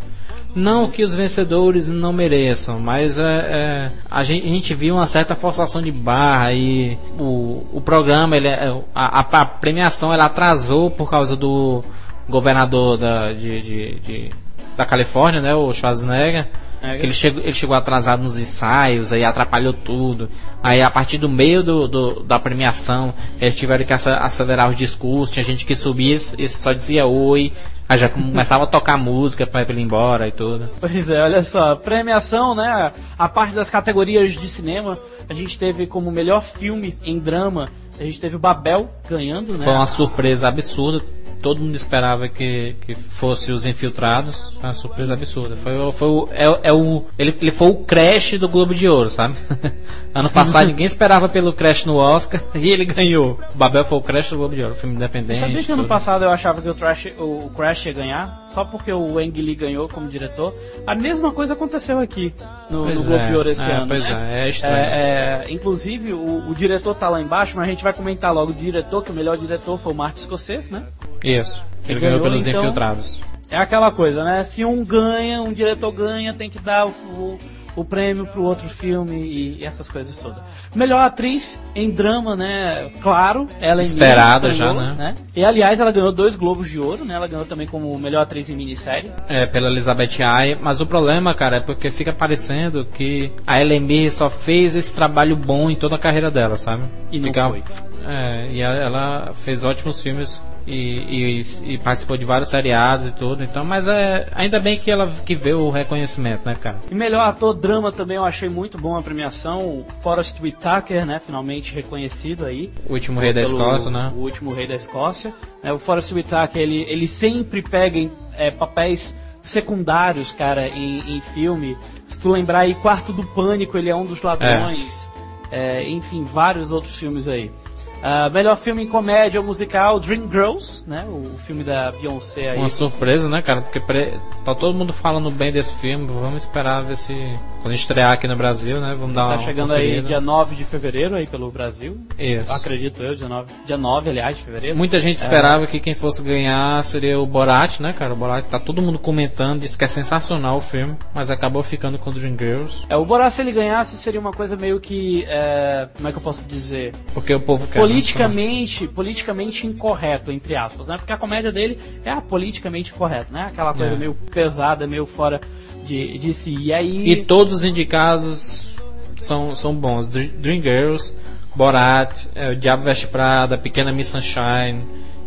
Não que os vencedores não mereçam, mas é, é a, gente, a, gente, viu uma certa forçação de barra e o, o programa, ele, é, a, a, premiação ela atrasou por causa do governador da, de, de, de da Califórnia, né, o Schwarzenegger é, ele, chegou, ele chegou atrasado nos ensaios, aí atrapalhou tudo. Aí a partir do meio do, do da premiação, eles tiveram que acelerar os discursos, tinha gente que subia e só dizia oi. Aí já começava a tocar música para ele ir embora e tudo. Pois é, olha só, premiação, né? A parte das categorias de cinema, a gente teve como melhor filme em drama, a gente teve o Babel ganhando, né? Foi uma surpresa absurda todo mundo esperava que, que fosse os infiltrados. Uma surpresa absurda. Foi, foi o, é, é, o, ele, ele foi o Crash do Globo de Ouro, sabe? (laughs) ano passado ninguém esperava pelo Crash no Oscar (laughs) e ele ganhou. O Babel foi o Crash do Globo de Ouro, filme independente. Sabia que ano passado eu achava que o, Trash, o, o Crash ia ganhar? Só porque o Wang Lee ganhou como diretor. A mesma coisa aconteceu aqui no, no Globo de Ouro esse é, ano. Pois né? é, é estranho. É, é, inclusive, o, o, diretor tá lá embaixo, mas a gente vai comentar logo o diretor, que o melhor diretor foi o Martin Scorsese, né? Isso. Ele ganhou, ganhou pelos então, infiltrados. É aquela coisa, né? Se um ganha, um diretor ganha, tem que dar o, o, o prêmio pro outro filme e, e, essas coisas todas. Melhor atriz em drama, né? Claro, ela é Esperada já, né? né? E aliás, ela ganhou dois Globos de Ouro, né? Ela ganhou também como melhor atriz em minissérie. É, pela Elizabeth Ai, mas o problema, cara, é porque fica parecendo que a Ellen só fez esse trabalho bom em toda a carreira dela, sabe? E fica, não foi. É, e ela fez ótimos filmes e, e, e, participou de vários seriados e tudo. Então, mas é ainda bem que ela que vê o reconhecimento, né, cara? E melhor ator drama também eu achei muito bom a premiação. O Forrest Whitaker, né, finalmente reconhecido aí. O último rei da Escócia, né? O último rei da Escócia. É, o Forrest Whitaker, ele, ele sempre pega em, é, papéis secundários, cara, em, em filme. Se tu lembrar aí, Quarto do Pânico, ele é um dos ladrões. É. É, enfim, vários outros filmes aí. Uh, melhor filme em comédia ou musical, Dreamgirls, né? O filme da Beyoncé aí. Uma surpresa, né, cara? Porque pre... tá todo mundo falando bem desse filme. Vamos esperar ver se quando estrear aqui no Brasil, né? Vamos dar tá uma chegando conferida. aí dia 9 de fevereiro aí pelo Brasil. Isso. Acredito eu, dia 9, dia 9 aliás, de fevereiro. Muita gente é. esperava é... que quem fosse ganhar seria o Borat, né, cara? O Borat tá todo mundo comentando, disse que é sensacional o filme, mas acabou ficando com Dreamgirls. É, o Borat se ele ganhasse seria uma coisa meio que, é... como é que eu posso dizer? Porque o povo quer politicamente, politicamente incorreto, entre aspas, né? Porque a comédia dele é a politicamente correta, né? Aquela coisa É. meio pesada, meio fora de, de si. E aí. E todos os indicados são, são bons. Dr- Dreamgirls, Borat, é, O Diabo Veste Prada, Pequena Miss Sunshine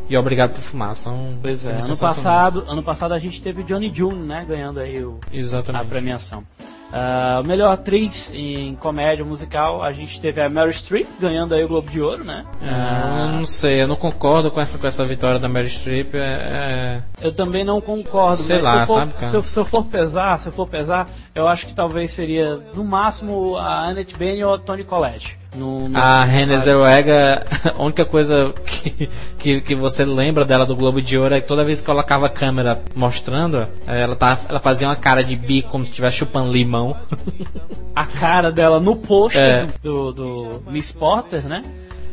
e Obrigado por Fumar. São Pois é, ano passado, ano passado a gente teve o Johnny June, né? Ganhando aí o, a Exatamente. premiação. Ah, melhor atriz em comédia musical, a gente teve a Meryl Streep ganhando aí o Globo de Ouro, né? Eu não sei, eu não concordo com essa, com essa vitória da Meryl Streep. É, é- eu também não concordo, Sei mas lá, se, eu for, sabe, se, eu, se eu for pesar, se eu for pesar, eu acho que talvez seria no máximo a Annette Bening ou a Toni Collette. No, no- A Renée Zellweger, (laughs) a única coisa que, que, que você lembra dela do Globo de Ouro é que toda vez que colocava a câmera mostrando, ela, tá, ela fazia uma cara de bico como se estivesse chupando limão. A cara dela no pôster É. do, do Miss Porter, né?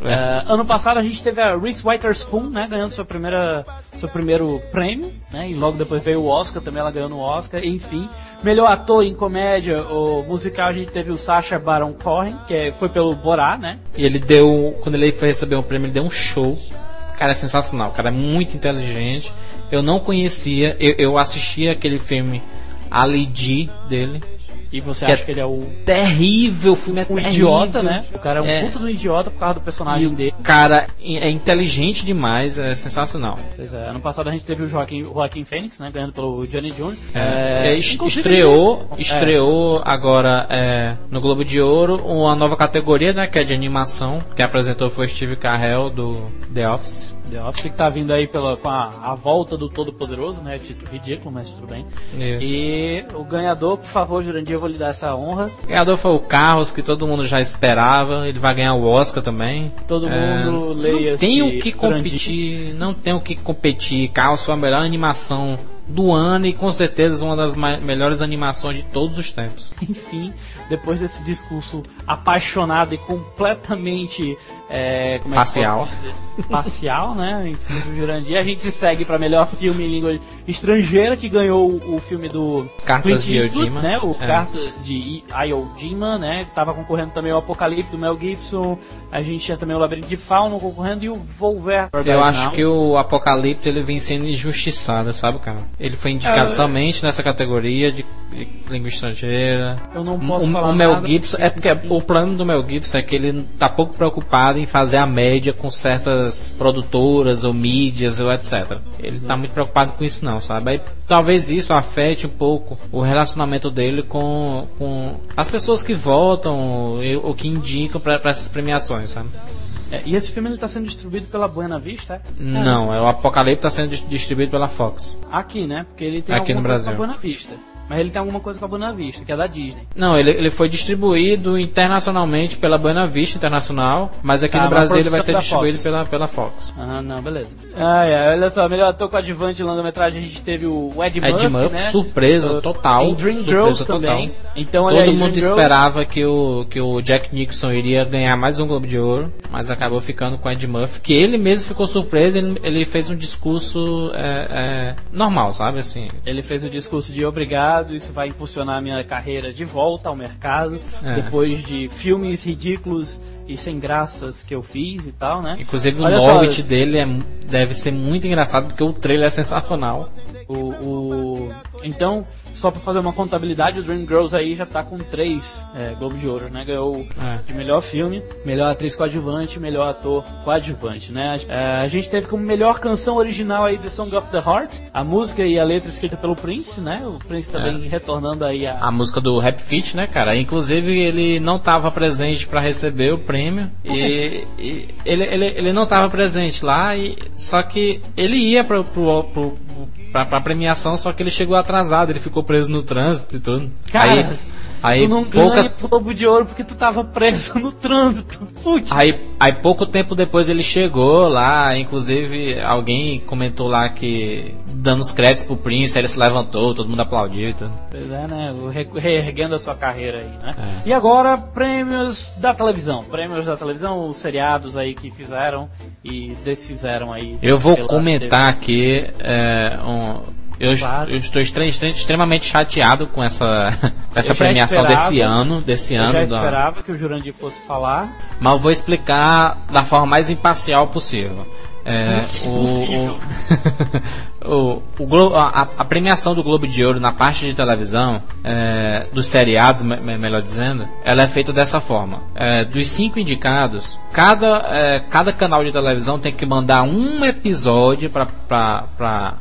É. Eh, ano passado a gente teve a Reese Witherspoon, né, ganhando sua primeira, seu primeiro prêmio, né, e logo depois veio o Oscar, também ela ganhou no Oscar, enfim. Melhor ator em comédia ou musical a gente teve o Sacha Baron Cohen, que é- foi pelo Borá, né? E ele deu, quando ele foi receber um prêmio, ele deu um show. Cara, é sensacional. O cara é muito inteligente. Eu não conhecia, eu, eu assisti aquele filme Ali G dele. E você Que acha é que ele é o, Terrível, o filme é um terrível. idiota, né? O cara é um É. puta do idiota por causa do personagem dele. Cara, é inteligente demais, é sensacional. Pois é, ano passado a gente teve o Joaquim, Joaquim Phoenix, né, ganhando pelo Johnny Jr. É, est- inclusive estreou, ele- estreou agora é, no Globo de Ouro uma nova categoria, né, que é de animação. Quem apresentou foi Steve Carell do The Office. The Office que tá vindo aí pela, com a, a volta do Todo-Poderoso, né? Título ridículo, mas tudo bem. Isso. E o ganhador, por favor, Jurandir, eu vou lhe dar essa honra. O ganhador foi o Carros, que todo mundo já esperava. Ele vai ganhar o Oscar também. Todo É, mundo leia Não tem o que Jurandir. competir, não tem o que competir. Carros foi a melhor animação do ano e com certeza uma das melhores animações de todos os tempos. (laughs) Enfim, depois desse discurso apaixonado e completamente é, como é dizer? parcial, né? Em Jurandir, a gente segue para melhor filme em língua estrangeira que ganhou o, filme do Cartas Clint de Eastwood, Iwo Jima. né? O É. Cartas de I- Iwo Jima, né? Tava concorrendo também o Apocalipse do Mel Gibson. A gente tinha também o Labirinto de Fauno concorrendo e o Volver. Eu acho que o Apocalipse ele vem sendo injustiçado, sabe, cara? Ele foi indicado É. somente nessa categoria de, de língua estrangeira. Eu não posso falar o Mel nada, Gibson é porque o problema do Mel Gibson é que ele tá pouco preocupado em fazer a média com certas produtoras ou mídias ou etc. Ele tá muito preocupado com isso não, sabe? Aí, talvez isso afete um pouco o relacionamento dele com, com as pessoas que votam ou que indicam para essas premiações, sabe? É, e esse filme ele tá sendo distribuído pela Buena Vista, é? Não, é o Apocalipse tá sendo dis- distribuído pela Fox. Aqui, né? Porque ele tem Aqui no Brasil. Buena Vista. Mas ele tem alguma coisa com a Buena Vista, que é da Disney. Não, ele, ele foi distribuído internacionalmente pela Buena Vista Internacional, mas aqui Tá, no uma Brasil ele vai ser distribuído Fox. pela, pela Fox. Ah, não, beleza. Ai, ai, olha só, melhor ator coadjuvante em longa-metragem, a gente teve o Ed, Ed Murphy, Murphy, né? surpresa Uh, total. Em Dream Girls total. também. Então, Todo aí, mundo Dream Girls- esperava que o, que o Jack Nixon iria ganhar mais um Globo de Ouro, mas acabou ficando com o Ed Murphy, que ele mesmo ficou surpreso, ele, ele fez um discurso é, é, normal, sabe, assim... Ele fez o discurso de obrigado, isso vai impulsionar a minha carreira de volta ao mercado, É. depois de filmes ridículos e sem graças que eu fiz e tal, né? Inclusive o Olha Norwich dele é, deve ser muito engraçado, porque o trailer é sensacional. O, o- Então, só pra fazer uma contabilidade, o Dreamgirls aí já tá com três é, Globo de Ouro, né? Ganhou É. de melhor filme, melhor atriz coadjuvante, melhor ator coadjuvante, né? É, a gente teve como melhor canção original aí The Song of the Heart, a música e a letra escrita pelo Prince, né? O Prince também retornando aí a... a música do Rap Fit, né, cara? Inclusive ele não estava presente para receber o prêmio e, e ele, ele, ele não estava presente lá e só que ele ia pro, pro, pro, pra, pra premiação, só que ele chegou atrasado, ele ficou preso no trânsito e tudo. Cara, aí aí tu não poucas ganha Globo de Ouro porque tu tava preso no trânsito. Putz. Aí, aí pouco tempo depois ele chegou lá, inclusive alguém comentou lá que dando os créditos pro Prince, ele se levantou, todo mundo aplaudiu e tudo. Pois é, né? Reerguendo a sua carreira aí, né? É. E agora, prêmios da televisão. Prêmios da televisão, os seriados aí que fizeram e desfizeram aí. Eu vou comentar aqui é, um- Eu, Claro. eu estou extre- extre- extremamente chateado com essa, (laughs) essa premiação esperava. desse ano, desse Eu ano. já da- esperava que o Jurandir fosse falar. Mas eu vou explicar da forma mais imparcial possível. É, (laughs) o, o, o a, a premiação do Globo de Ouro na parte de televisão, é, dos seriados, me- me- melhor dizendo, ela é feita dessa forma. É, dos cinco indicados, cada, é, cada canal de televisão tem que mandar um episódio para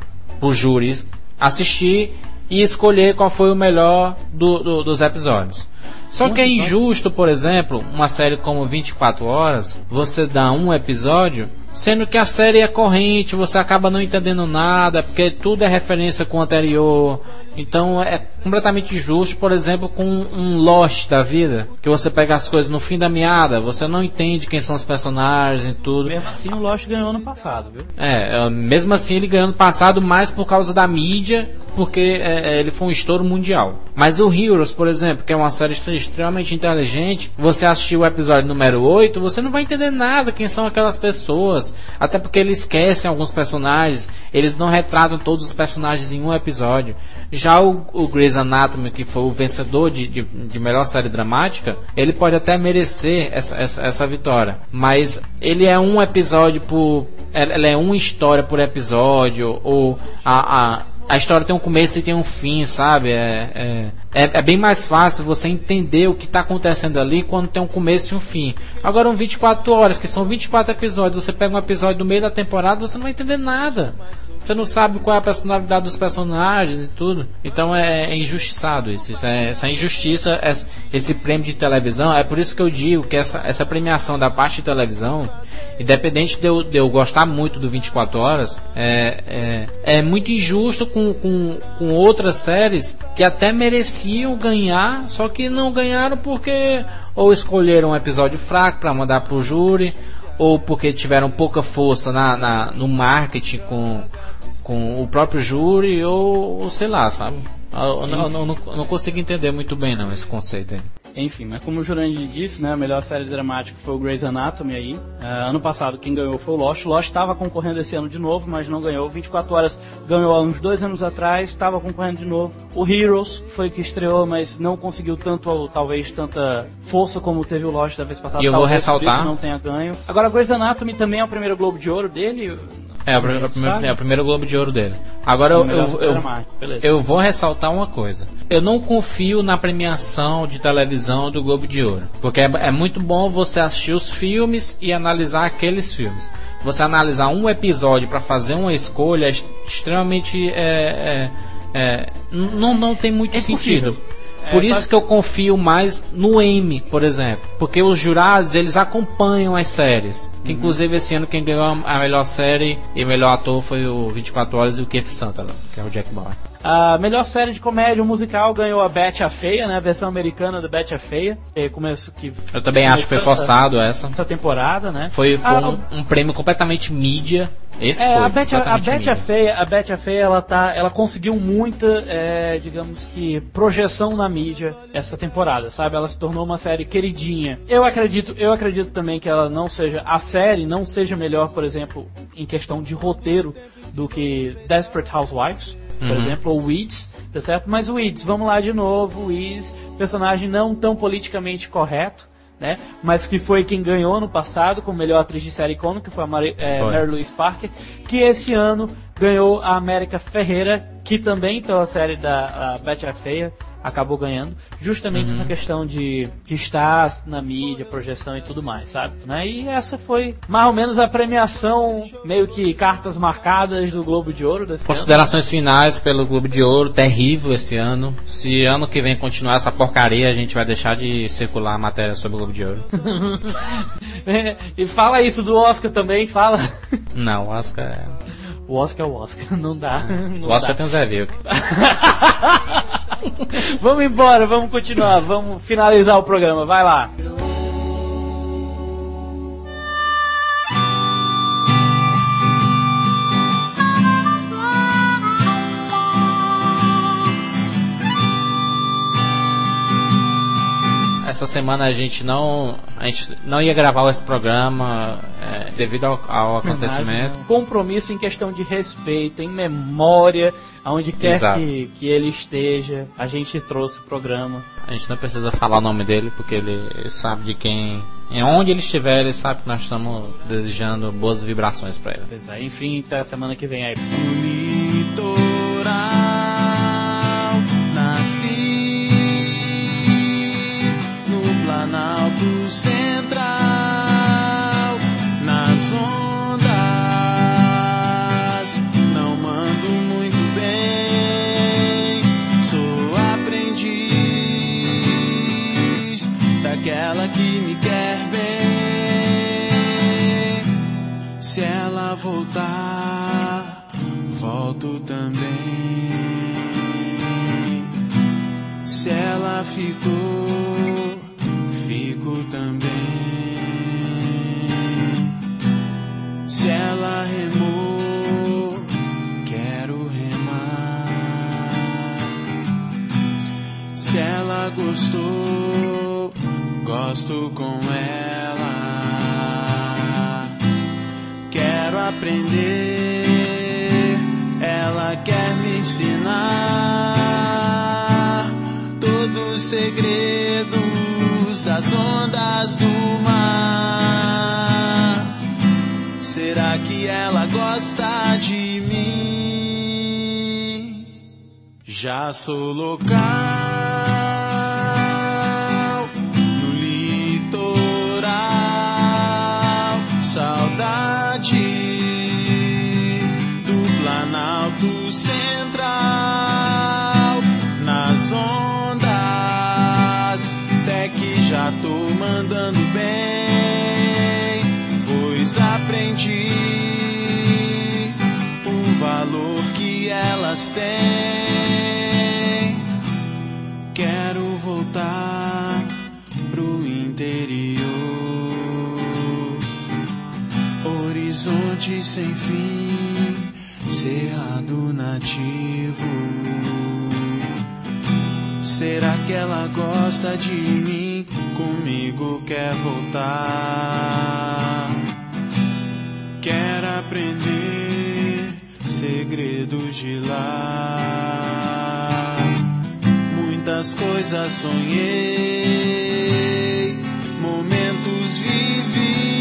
os júris assistir e escolher qual foi o melhor do- do- dos episódios. Só que é injusto, por exemplo, uma série como 24 horas, você dá um episódio, sendo que a série é corrente, você acaba não entendendo nada, porque tudo é referência com o anterior. Então é completamente injusto, por exemplo, com um Lost da vida, que você pega as coisas no fim da meada, você não entende quem são os personagens e tudo. Mesmo assim, o Lost ganhou ano passado, viu? É, é, mesmo assim ele ganhou no passado mais por causa da mídia, porque é, é, ele foi um estouro mundial. Mas o Heroes, por exemplo, que é uma série extre- extremamente inteligente, você assistiu o episódio número 8, você não vai entender nada quem são aquelas pessoas. Até porque eles esquecem alguns personagens, eles não retratam todos os personagens em um episódio. Já o, o Grey's Anatomy, que foi o vencedor de, de, de melhor série dramática, ele pode até merecer essa, essa, essa vitória. Mas ele é um episódio por. Ela é uma história por episódio, ou a, a, a história tem um começo e tem um fim, sabe? É, é, é, é bem mais fácil você entender o que está acontecendo ali quando tem um começo e um fim. Agora, um 24 horas, que são 24 episódios, você pega um episódio no meio da temporada, você não vai entender nada. Você não sabe qual é a personalidade dos personagens e tudo. Então é, é injustiçado isso. isso é, essa injustiça, esse, prêmio de televisão, é por isso que eu digo que essa, essa premiação da parte de televisão, independente de eu, de eu gostar muito do 24 Horas, é, é, é muito injusto com, com, com outras séries que até mereciam ganhar, só que não ganharam porque ou escolheram um episódio fraco para mandar pro júri, ou porque tiveram pouca força na, na, no marketing com, com o próprio júri, ou, ou sei lá, sabe? Eu, eu não, eu não, eu não consigo entender muito bem não esse conceito aí. Enfim, mas como o Jurandir disse, né, a melhor série dramática foi o Grey's Anatomy aí. Ah, ano passado quem ganhou foi o Lost. Lost estava concorrendo esse ano de novo, mas não ganhou. 24 Horas ganhou há uns dois anos atrás, estava concorrendo de novo. O Heroes foi o que estreou, mas não conseguiu tanto, talvez, tanta força como teve o Lost da vez passada. E eu vou ressaltar- não tenha ganho. Agora, Grey's Anatomy também é o primeiro Globo de Ouro dele. É, o, primeiro- o primeiro, Sabe? é o primeiro Globo de Ouro dele. Agora eu, Melhor eu, eu, beleza. eu vou ressaltar uma coisa. Eu não confio na premiação de televisão do Globo de Ouro. Porque é, é muito bom você assistir os filmes e analisar aqueles filmes. Você analisar um episódio para fazer uma escolha é ex- extremamente. É, é, é, não, não tem muito É sentido. impossível. Por É, isso que eu confio mais no M, por exemplo. Porque os jurados, eles acompanham as séries. Que, inclusive, esse ano quem ganhou a melhor série e melhor ator foi o 24 Horas e o Keith Sutherland, que é o Jack Bauer. A melhor série de comédia musical ganhou a Betty a Feia, né? A versão americana da Betty a Feia. Que começo, que Eu também acho que foi forçado essa. Essa temporada, né? Foi, foi Ah, um, um prêmio completamente mídia. Esse É, foi. a Betty, a, Betty a. Feia, a Betty a Feia, ela tá, ela conseguiu muita, é, digamos que projeção na mídia essa temporada, sabe? Ela se tornou uma série queridinha. Eu acredito, eu acredito também que ela não seja a série não seja melhor, por exemplo, em questão de roteiro do que Desperate Housewives, por Uhum. exemplo, ou Weeds, tá certo? Mas Weeds, vamos lá de novo, Weeds, personagem não tão politicamente correto. Né? Mas que foi quem ganhou no passado como melhor atriz de série cômica, que foi a Mari, é. Mary Louise Parker, que esse ano ganhou a América Ferreira, que também pela série da Betty a Feia acabou ganhando, justamente essa questão de estar na mídia, projeção e tudo mais, sabe? Né? E essa foi mais ou menos a premiação, meio que cartas marcadas do Globo de Ouro desse ano. Considerações finais pelo Globo de Ouro, terrível esse ano. Se ano que vem continuar essa porcaria, a gente vai deixar de circular a matéria sobre o Globo de Ouro. (laughs) e fala isso do Oscar também, fala. Não, o Oscar é. O Oscar é o Oscar, (laughs) não dá. Não O Oscar dá. tem o Zé Vilk. (laughs) vamos embora, vamos continuar, vamos finalizar o programa, vai lá. Essa semana a gente não a gente não ia gravar esse programa é, devido ao, ao acontecimento. Compromisso em questão de respeito, em memória, aonde quer que, que ele esteja, a gente trouxe o programa. A gente não precisa falar o nome dele porque ele sabe de quem em onde ele estiver, ele sabe que nós estamos desejando boas vibrações para ele. É, enfim, até semana que vem aí. Central, nas ondas. Não mando muito bem, sou aprendiz daquela que me quer bem. Se ela voltar, volto também. Se ela ficou, gosto com ela. Quero aprender, ela quer me ensinar todos os segredos das ondas do mar. Será que ela gosta de mim? Já sou local o valor que elas têm. Quero voltar pro interior, horizonte sem fim, cerrado nativo. Será que ela gosta de mim? Comigo quer voltar. Aprender segredos de lá. Muitas coisas sonhei, momentos vivi